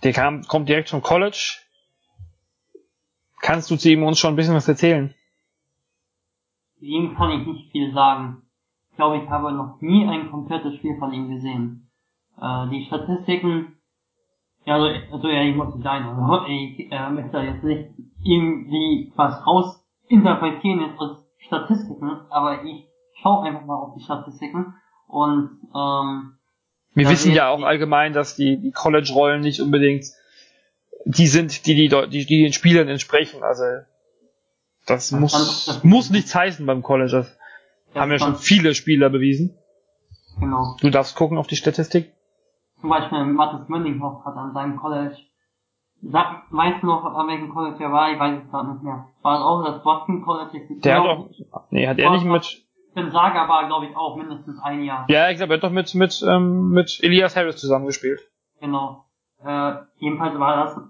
Der kam, kommt direkt vom College. Kannst du zu ihm uns schon ein bisschen was erzählen? Zu ihm kann ich nicht viel sagen. Ich glaube, ich habe noch nie ein komplettes Spiel von ihm gesehen. Äh, die Statistiken, ja, also, also ja, ich muss sein, also *laughs* ich äh, möchte jetzt nicht irgendwie was raus interpretieren jetzt als Statistiken, aber ich schaue einfach mal auf die Statistiken und ähm, wir wissen ja auch allgemein, dass die, die College-Rollen nicht unbedingt die sind, die, die, die, die den Spielern entsprechen. Also das, muss, das muss nichts heißen beim College. Das, das haben ja schon viele Spieler bewiesen. Genau. Du darfst gucken auf die Statistik. Zum Beispiel Mathis Mündinghoff hat an seinem College, sag, weißt du noch, an welchem College er war? Ich weiß es gerade nicht mehr. War es auch das Boston College? Der hat auch, nee, hat er nicht mit, Saga war, glaube ich, auch mindestens ein Jahr. Ja, ich glaube, er hat doch mit, mit, ähm, mit Elias Harris zusammengespielt. Genau. Äh, jedenfalls war das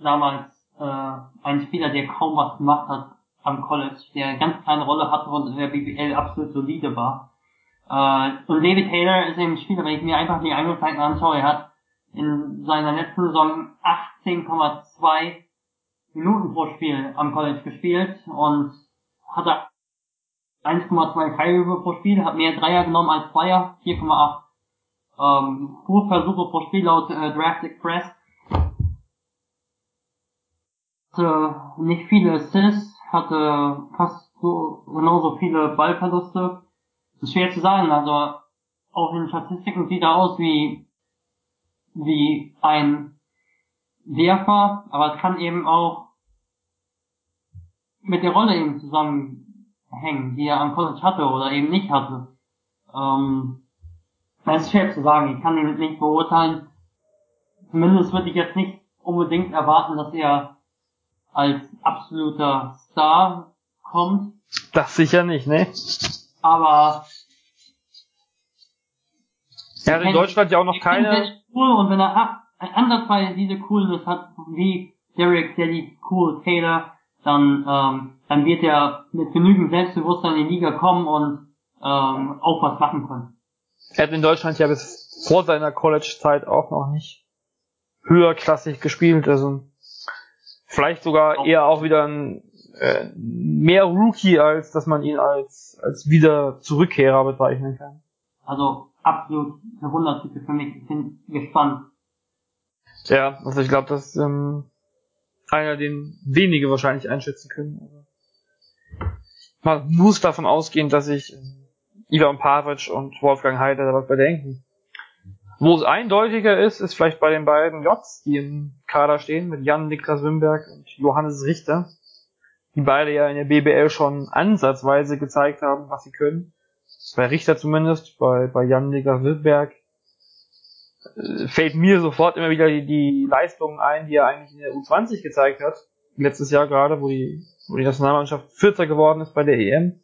damals äh, ein Spieler, der kaum was gemacht hat am College, der eine ganz kleine Rolle hatte und in der BBL absolut solide war. Äh, und David Taylor ist eben ein Spieler, wenn ich mir einfach die Einzelzeiten anschaue, er hat in seiner letzten Saison 18,2 Minuten pro Spiel am College gespielt und hatte 1,2 Freiwürfe pro Spiel, hat mehr Dreier genommen als Zweier, 4,8 ähm, Wurfversuche pro Spiel laut äh, Draft Express. Hatte nicht viele Assists, hatte fast so, genauso viele Ballverluste. Ist schwer zu sagen, also auf den Statistiken sieht er aus wie, wie ein Werfer, aber es kann eben auch mit der Rolle eben zusammen hängen, die er am College hatte oder eben nicht hatte. Ähm, das ist schwer zu sagen. Ich kann ihn nicht beurteilen. Zumindest würde ich jetzt nicht unbedingt erwarten, dass er als absoluter Star kommt. Das sicher nicht, ne? Aber er hat in Deutschland ja auch noch keine. Cool und wenn er ansatzweise diese Coolness hat, wie Derek, der die cool Taylor, dann, ähm, dann wird er mit genügend Selbstbewusstsein in die Liga kommen und ähm, auch was machen können. Er hat in Deutschland ja bis vor seiner College-Zeit auch noch nicht höherklassig gespielt, also vielleicht sogar eher auch wieder ein äh, mehr Rookie, als dass man ihn als, als wieder Zurückkehrer bezeichnen kann. Also absolut eine Wundertüte für mich. Ich bin gespannt. Ja, also ich glaube, dass ähm, einer, den wenige wahrscheinlich einschätzen können. Man muss davon ausgehen, dass sich ähm, Ivan Pavic und Wolfgang Heider da was bedenken. Wo es eindeutiger ist, ist vielleicht bei den beiden Jots, die im Kader stehen, mit Jan Niklas Wimberg und Johannes Richter, die beide ja in der BBL schon ansatzweise gezeigt haben, was sie können. Bei Richter zumindest, bei, bei Jan Niklas Wimberg fällt mir sofort immer wieder die, die Leistungen ein, die er eigentlich in der U20 gezeigt hat. Letztes Jahr gerade, wo die, wo die Nationalmannschaft Vierter geworden ist bei der EM.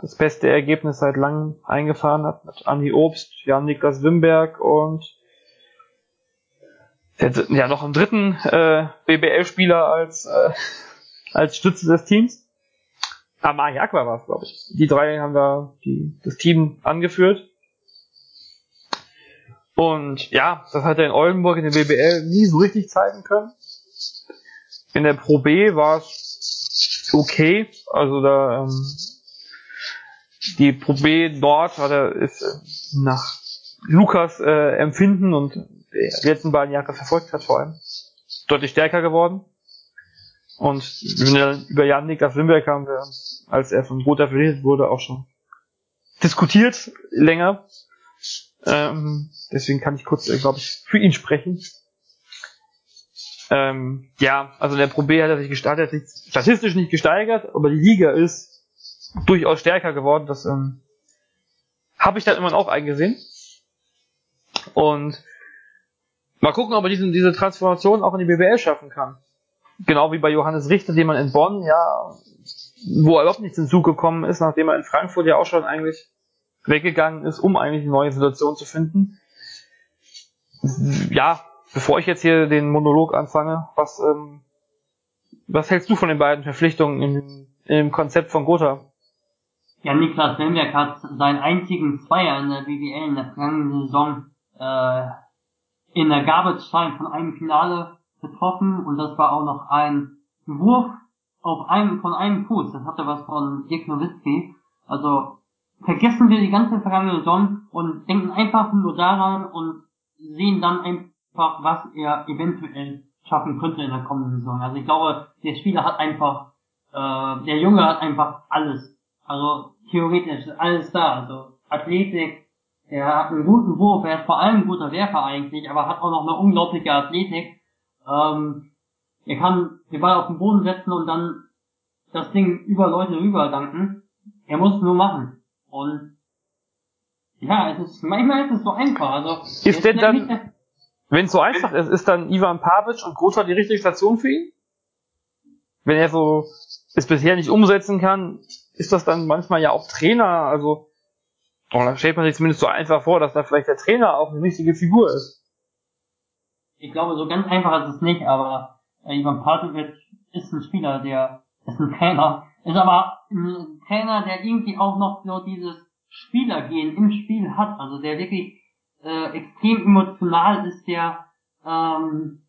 Das beste Ergebnis seit langem eingefahren hat mit Andi Obst, Jan Niklas Wimberg und ja noch einen dritten äh, BBL-Spieler als äh, als Stütze des Teams. Amari Aqua war es, glaube ich. Die drei haben da die, das Team angeführt. Und ja, das hat er in Oldenburg in der BBL nie so richtig zeigen können. In der Pro B war es okay. Also da ähm, die Pro B dort hat er ist äh, nach Lukas äh, Empfinden und die letzten beiden Jahre verfolgt hat vor allem deutlich stärker geworden. Und über Jan Niklas Wimberg haben wir, als er von Roter verliert wurde, auch schon diskutiert länger. Ähm, deswegen kann ich kurz, äh, glaube ich, für ihn sprechen. Ähm, ja, also der Pro B hat sich gestartet, sich statistisch nicht gesteigert, aber die Liga ist durchaus stärker geworden. Das ähm, habe ich dann immer auch eingesehen. Und mal gucken, ob er diesen, diese Transformation auch in die BBL schaffen kann. Genau wie bei Johannes Richter, den man in Bonn, ja, wo er überhaupt nicht hinzugekommen ist, nachdem er in Frankfurt ja auch schon eigentlich weggegangen ist, um eigentlich eine neue Situation zu finden. Ja, bevor ich jetzt hier den Monolog anfange, was, ähm, was hältst du von den beiden Verpflichtungen im, im Konzept von Gotha? Ja, Niklas Lemberg hat seinen einzigen Zweier in der BWL in der vergangenen Saison äh, in der Garbage Time von einem Finale getroffen und das war auch noch ein Wurf auf einem von einem Fuß. Das hatte was von Dirk Nowitzki. Also vergessen wir die ganze vergangene Saison und denken einfach nur daran und sehen dann einfach, was er eventuell schaffen könnte in der kommenden Saison. Also ich glaube, der Spieler hat einfach, äh, der Junge hat einfach alles. Also theoretisch ist alles da. Also Athletik, er hat einen guten Wurf, er ist vor allem ein guter Werfer eigentlich, aber hat auch noch eine unglaubliche Athletik. Ähm, er kann den Ball auf den Boden setzen und dann das Ding über Leute rüber danken. Er muss nur machen. Und ja, es ist manchmal ist es so einfach. Also ist denn dann, wenn es so einfach ist, ist dann Ivan Pavic und Großer die richtige Station für ihn? Wenn er so es bisher nicht umsetzen kann, ist das dann manchmal ja auch Trainer, also oh, da stellt man sich zumindest so einfach vor, dass da vielleicht der Trainer auch eine wichtige Figur ist. Ich glaube, so ganz einfach ist es nicht, aber äh, Ivan Pavic ist ein Spieler, der ist ein Trainer, ist aber ein Trainer, der irgendwie auch noch so dieses Spielergehen im Spiel hat, also der wirklich äh, extrem emotional ist, der ähm,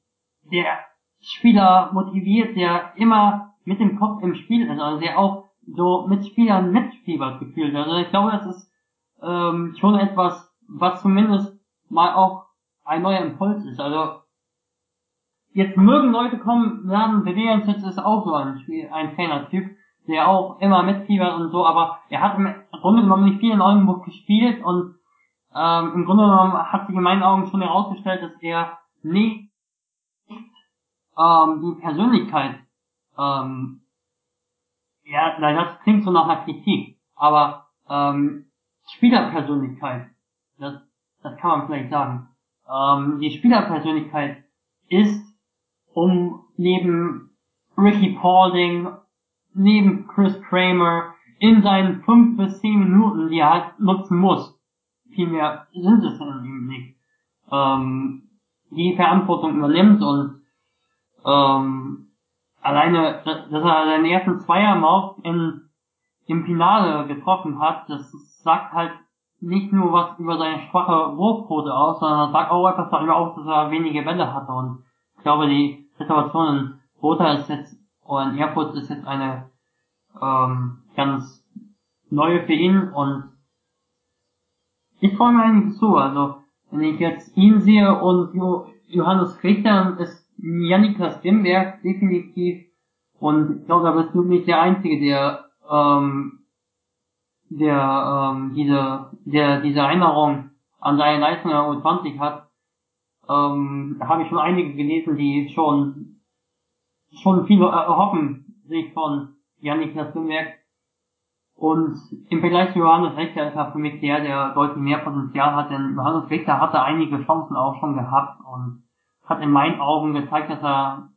der Spieler motiviert, der immer mit dem Kopf im Spiel ist, also der auch so mit Spielern mitfiebert gefühlt. Also ich glaube, das ist ähm, schon etwas, was zumindest mal auch ein neuer Impuls ist. Also jetzt mögen Leute kommen, sagen, Bewegenschütz ist auch so ein, Spiel, ein Trainertyp, der auch immer mitfiebert und so, aber er hat im Grunde genommen nicht viel in Oldenburg gespielt und ähm, im Grunde genommen hat sich in meinen Augen schon herausgestellt, dass er nicht ähm, die Persönlichkeit, ähm, ja, das klingt so nach einer Kritik, aber ähm, Spielerpersönlichkeit, das, das kann man vielleicht sagen. Ähm, die Spielerpersönlichkeit ist, um neben Ricky Paulding, neben Chris Kramer in seinen fünf bis zehn Minuten, die er halt nutzen muss, vielmehr sind es dann eben nicht, ähm, die Verantwortung übernimmt und ähm, alleine, dass er seinen ersten Zweier in, im Finale getroffen hat, das sagt halt nicht nur was über seine schwache Wurfquote aus, sondern sagt auch etwas darüber aus, dass er wenige Bälle hatte. Und ich glaube, die Situation in Rota ist jetzt, in Erfurt ist jetzt eine ähm, ganz neue für ihn und ich freue mich eigentlich so. Also, wenn ich jetzt ihn sehe und jo Johannes Richter ist Janiklas Wimberg definitiv und ich glaube, da bist du nicht der Einzige, der ähm, der ähm, diese der diese Erinnerung an seine Leistung in der U20 hat, ähm, habe ich schon einige gelesen, die schon schon viel erhoffen sich von Janik Wimberg. Und im Vergleich zu Johannes Richter ist er für mich der, der deutlich mehr Potenzial hat, denn Johannes Richter hatte einige Chancen auch schon gehabt und hat in meinen Augen gezeigt, dass er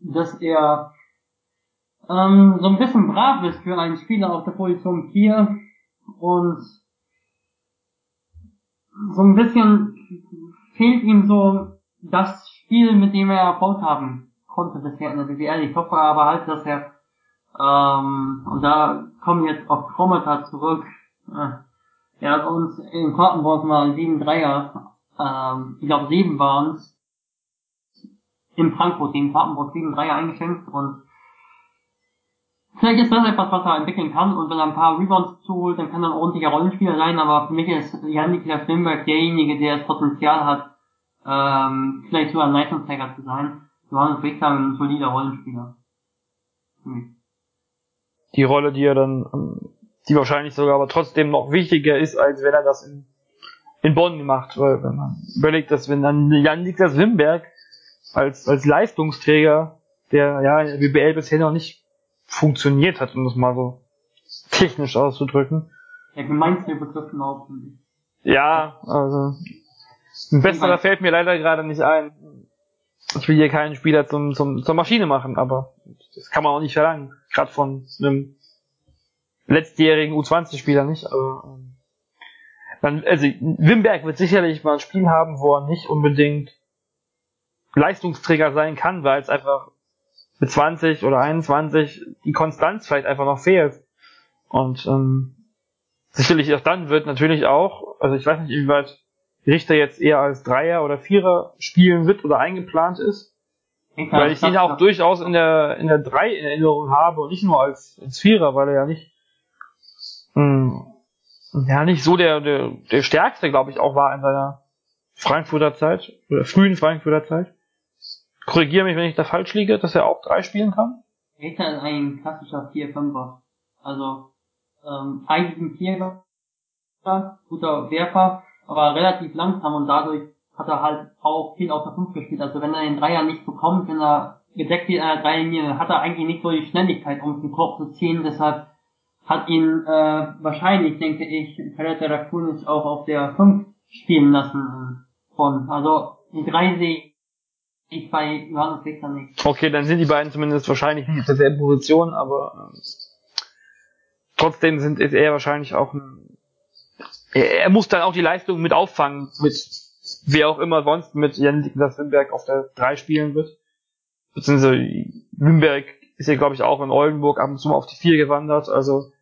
dass er ähm, so ein bisschen brav ist für einen Spieler auf der Position 4 und so ein bisschen fehlt ihm so das Spiel, mit dem er Erfolg haben konnte bisher in der BWL. Ich hoffe aber halt, dass er ähm, und da kommen jetzt auf Chromater zurück. Äh, er hat uns in Quartenburg mal sieben Dreier, ähm, ich glaube sieben waren es, in Frankfurt Quartenburg sieben Dreier eingeschenkt und Vielleicht ist das etwas, was er entwickeln kann und wenn er ein paar Rebounds zuholt, dann kann er ein ordentlicher Rollenspieler sein, aber für mich ist Jan-Niklas Wimberg derjenige, der das Potenzial hat, ähm, vielleicht sogar ein Leistungsträger zu sein. Johannes Richter ein solider Rollenspieler. Die Rolle, die er dann, ähm, die wahrscheinlich sogar aber trotzdem noch wichtiger ist, als wenn er das in, in Bonn macht, weil wenn man überlegt, dass wenn dann Jan-Niklas Wimberg als, als Leistungsträger, der ja in der BBL bisher noch nicht funktioniert hat, um das mal so technisch auszudrücken. Der gemeinste Begriff überhaupt nicht. Ja, also ein besserer fällt mir leider gerade nicht ein. Ich will hier keinen Spieler zum, zum, zur Maschine machen, aber das kann man auch nicht verlangen. Gerade von einem letztjährigen U20-Spieler nicht. Aber ähm, dann, also Wimberg wird sicherlich mal ein Spiel haben, wo er nicht unbedingt Leistungsträger sein kann, weil es einfach mit 20 oder 21 die Konstanz vielleicht einfach noch fehlt. Und ähm, sicherlich auch dann wird natürlich auch, also ich weiß nicht, inwieweit Richter jetzt eher als Dreier oder Vierer spielen wird oder eingeplant ist. Ich weil ich ihn auch durchaus in der in der Drei in Erinnerung habe und nicht nur als, als Vierer, weil er ja nicht mh, hm, ja nicht so der der, der stärkste, glaube ich, auch war in seiner Frankfurter Zeit oder frühen Frankfurter Zeit korrigiere mich, wenn ich da falsch liege, dass er auch drei spielen kann? Richter ist ein klassischer 4-5er. Also ähm, eigentlich ein Vierer, guter Werfer, aber relativ langsam und dadurch hat er halt auch viel auf der 5 gespielt. Also wenn er den Dreier nicht bekommt, wenn er gedeckt wird an der Dreierlinie, hat er eigentlich nicht so die Schnelligkeit, um den Korb zu ziehen. Deshalb hat ihn äh, wahrscheinlich, denke ich, Pellet Rakunis auch auf der 5 spielen lassen von. Also die 3 sehe ich bei Johannes Richter nicht. Okay, dann sind die beiden zumindest wahrscheinlich nicht auf derselben Position, aber äh, trotzdem sind ist er wahrscheinlich auch ein, er, muss dann auch die Leistung mit auffangen, mit wer auch immer sonst mit Jan Niklas Wimberg auf der 3 spielen wird. Beziehungsweise Wimberg ist ja glaube ich auch in Oldenburg ab und zu mal auf die 4 gewandert, also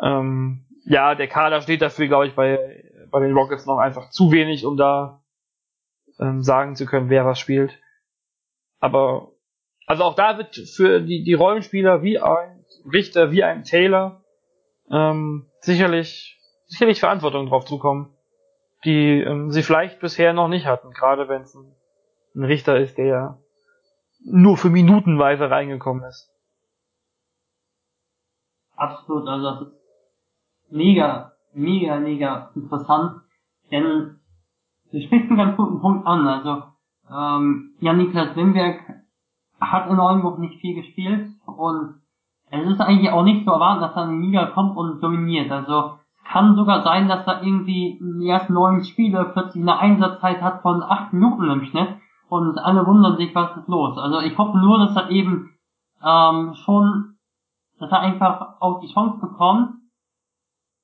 ähm, ja, der Kader steht dafür, glaube ich, bei, bei den Rockets noch einfach zu wenig, um da ähm, sagen zu können, wer was spielt. Aber also auch da wird für die, die Rollenspieler wie ein Richter, wie ein Taylor ähm, sicherlich, sicherlich Verantwortung drauf zukommen, die ähm, sie vielleicht bisher noch nicht hatten, gerade wenn es ein, ein Richter ist, der nur für minutenweise reingekommen ist. Absolut, also das ist mega, mega, mega interessant, denn du sprichst einen ganz guten Punkt an, also ähm, Jan-Niklas Wimberg hat in Oldenburg nicht viel gespielt und es ist eigentlich auch nicht zu erwarten, dass er in die Liga kommt und dominiert. Also kann sogar sein, dass er irgendwie die ersten neun Spiele plötzlich eine Einsatzzeit hat von acht Minuten im Schnitt und alle wundern sich, was ist los. Also ich hoffe nur, dass er eben ähm, schon, dass er einfach auch die Chance bekommt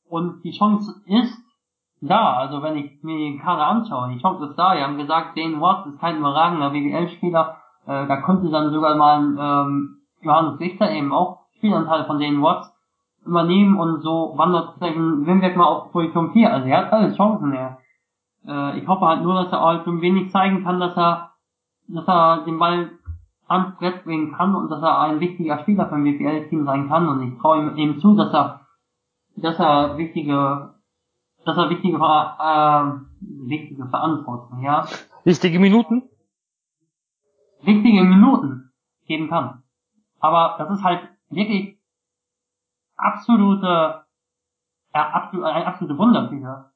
und die Chance ist, da, also wenn ich mir den Kader anschaue, die Chance ist da. Wir haben gesagt, Dane Watts ist kein überragender BWL-Spieler, Äh, da konnte dann sogar mal ähm, Johannes Richter eben auch Spielanteil von den Watts übernehmen und so wandert Wimberg mal auf Position 4. Also er hat alle Chancen, er. Äh, ich hoffe halt nur, dass er halt ein wenig zeigen kann, dass er, dass er den Ball ans Brett bringen kann und dass er ein wichtiger Spieler für ein BPL-Team sein kann und ich traue ihm eben zu, dass er, dass er wichtige, dass er wichtige, äh, wichtige Verantwortung, ja. Wichtige Minuten? Wichtige Minuten geben kann. Aber das ist halt wirklich absolute, äh, absolute, eine absolute Wundertüte.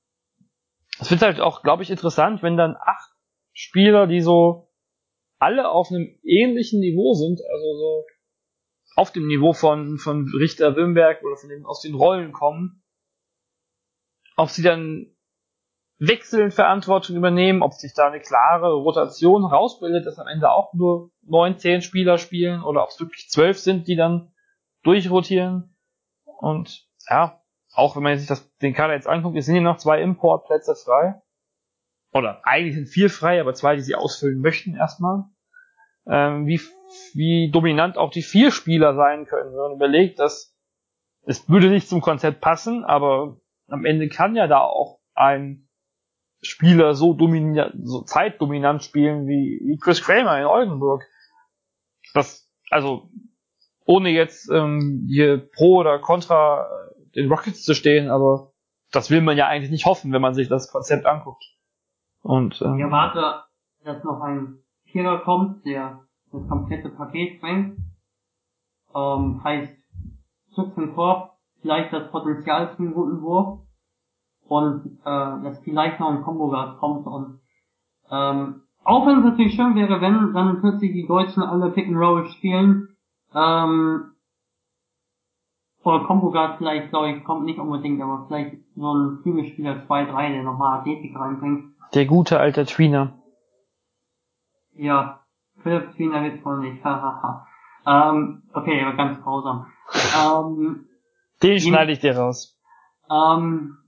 Es wird halt auch, glaube ich, interessant, wenn dann acht Spieler, die so alle auf einem ähnlichen Niveau sind, also so auf dem Niveau von, von Richter Wimberg oder von den, aus den Rollen kommen, ob sie dann wechselnd Verantwortung übernehmen, ob sich da eine klare Rotation rausbildet, dass am Ende auch nur neun, zehn Spieler spielen oder ob es wirklich zwölf sind, die dann durchrotieren. Und ja, auch wenn man sich das, den Kader jetzt anguckt, es sind hier noch zwei Importplätze frei. Oder eigentlich sind vier frei, aber zwei, die sie ausfüllen möchten erstmal. Ähm, wie, wie dominant auch die vier Spieler sein können. Wenn man überlegt, dass es würde nicht zum Konzept passen, aber am Ende kann ja da auch ein Spieler so dominant, so zeitdominant spielen wie, wie Chris Kramer in Oldenburg. Das, also, ohne jetzt ähm, hier pro oder contra den Rockets zu stehen, aber das will man ja eigentlich nicht hoffen, wenn man sich das Konzept anguckt. Und ähm, ich erwarte, dass noch ein Vierer kommt, der das komplette Paket bringt. Ähm, heißt Schutz im Korb, vielleicht das Potenzial für einen guten Wurf und äh, dass vielleicht noch ein Combo Guard kommt und ähm, auch wenn es natürlich schön wäre, wenn dann plötzlich die Deutschen alle Pick and Roll spielen, ähm, oder Combo Guard vielleicht, glaube ich, kommt nicht unbedingt, aber vielleicht so ein Flügelspieler 2-3, der nochmal Athletik reinbringt. Der gute alte Tweener. Ja, Philipp Tweener wird wohl nicht, *laughs* hahaha. ähm, okay, aber ganz grausam. ähm, Den schneide ich dir raus. Ähm,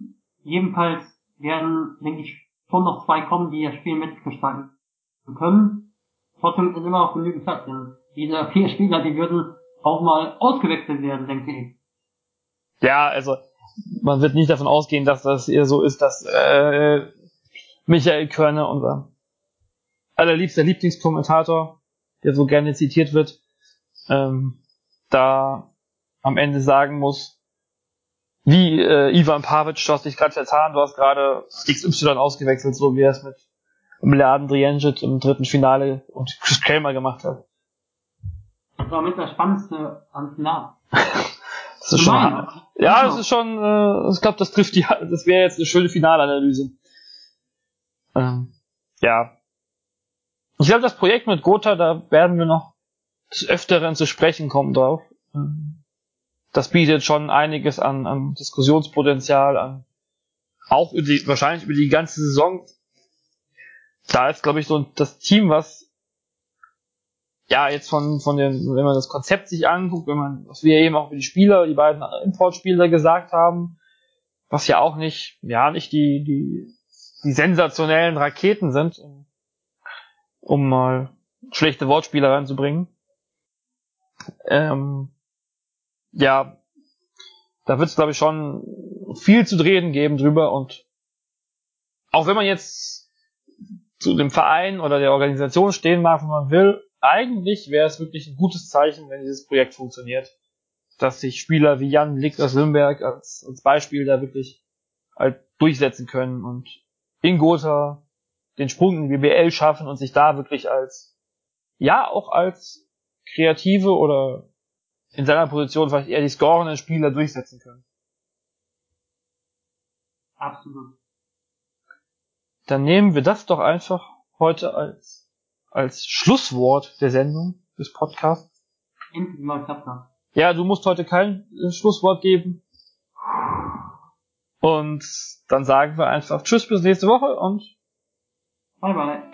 jedenfalls werden, denke ich, schon noch zwei kommen, die das Spiel mitgestalten können. Trotzdem ist immer noch genügend Platz, denn diese vier Spieler, die würden auch mal ausgewechselt werden, denke ich. Ja, also man wird nicht davon ausgehen, dass das eher so ist, dass äh, Michael Körner, unser allerliebster Lieblingskommentator, der so gerne zitiert wird, ähm, da am Ende sagen muss, wie äh, Ivan Pavic, du hast dich gerade vertan, du hast gerade XY ausgewechselt, so wie er es mit Mladen Drienjit im dritten Finale und Chris Kramer gemacht hat. Das war mit das Spannendste am Finale. *laughs* das ist schon, ja, das ist schon, äh, ich glaube, das trifft die, *laughs* das wäre jetzt eine schöne Finalanalyse. Ähm, ja. Ich glaube, das Projekt mit Gotha, da werden wir noch des Öfteren zu sprechen kommen drauf. Ähm, das bietet schon einiges an, an Diskussionspotenzial, an auch über die, wahrscheinlich über die ganze Saison. Da ist, glaube ich, so das Team, was ja jetzt von, von den, wenn man das Konzept sich anguckt, wenn man, was wir eben auch über die Spieler, die beiden Importspieler gesagt haben, was ja auch nicht, ja, nicht die, die, die sensationellen Raketen sind, um, mal schlechte Wortspiele reinzubringen. Ähm, ja, da wird es, glaube ich, schon viel zu reden geben drüber und auch wenn man jetzt zu dem Verein oder der Organisation stehen mag, wenn man will, eigentlich wäre es wirklich ein gutes Zeichen, wenn dieses Projekt funktioniert. Dass sich Spieler wie Jan Lick aus Limberg als, als Beispiel da wirklich halt durchsetzen können und in Gotha den Sprung in die BBL schaffen und sich da wirklich als, ja, auch als kreative oder in seiner Position vielleicht eher die scorenden Spieler durchsetzen können. Absolut. Dann nehmen wir das doch einfach heute als, als Schlusswort der Sendung des Podcasts. Endlich mal klappt das. Ja, du musst heute kein äh, Schlusswort geben. Und dann sagen wir einfach Tschüss bis nächste Woche und bye bye.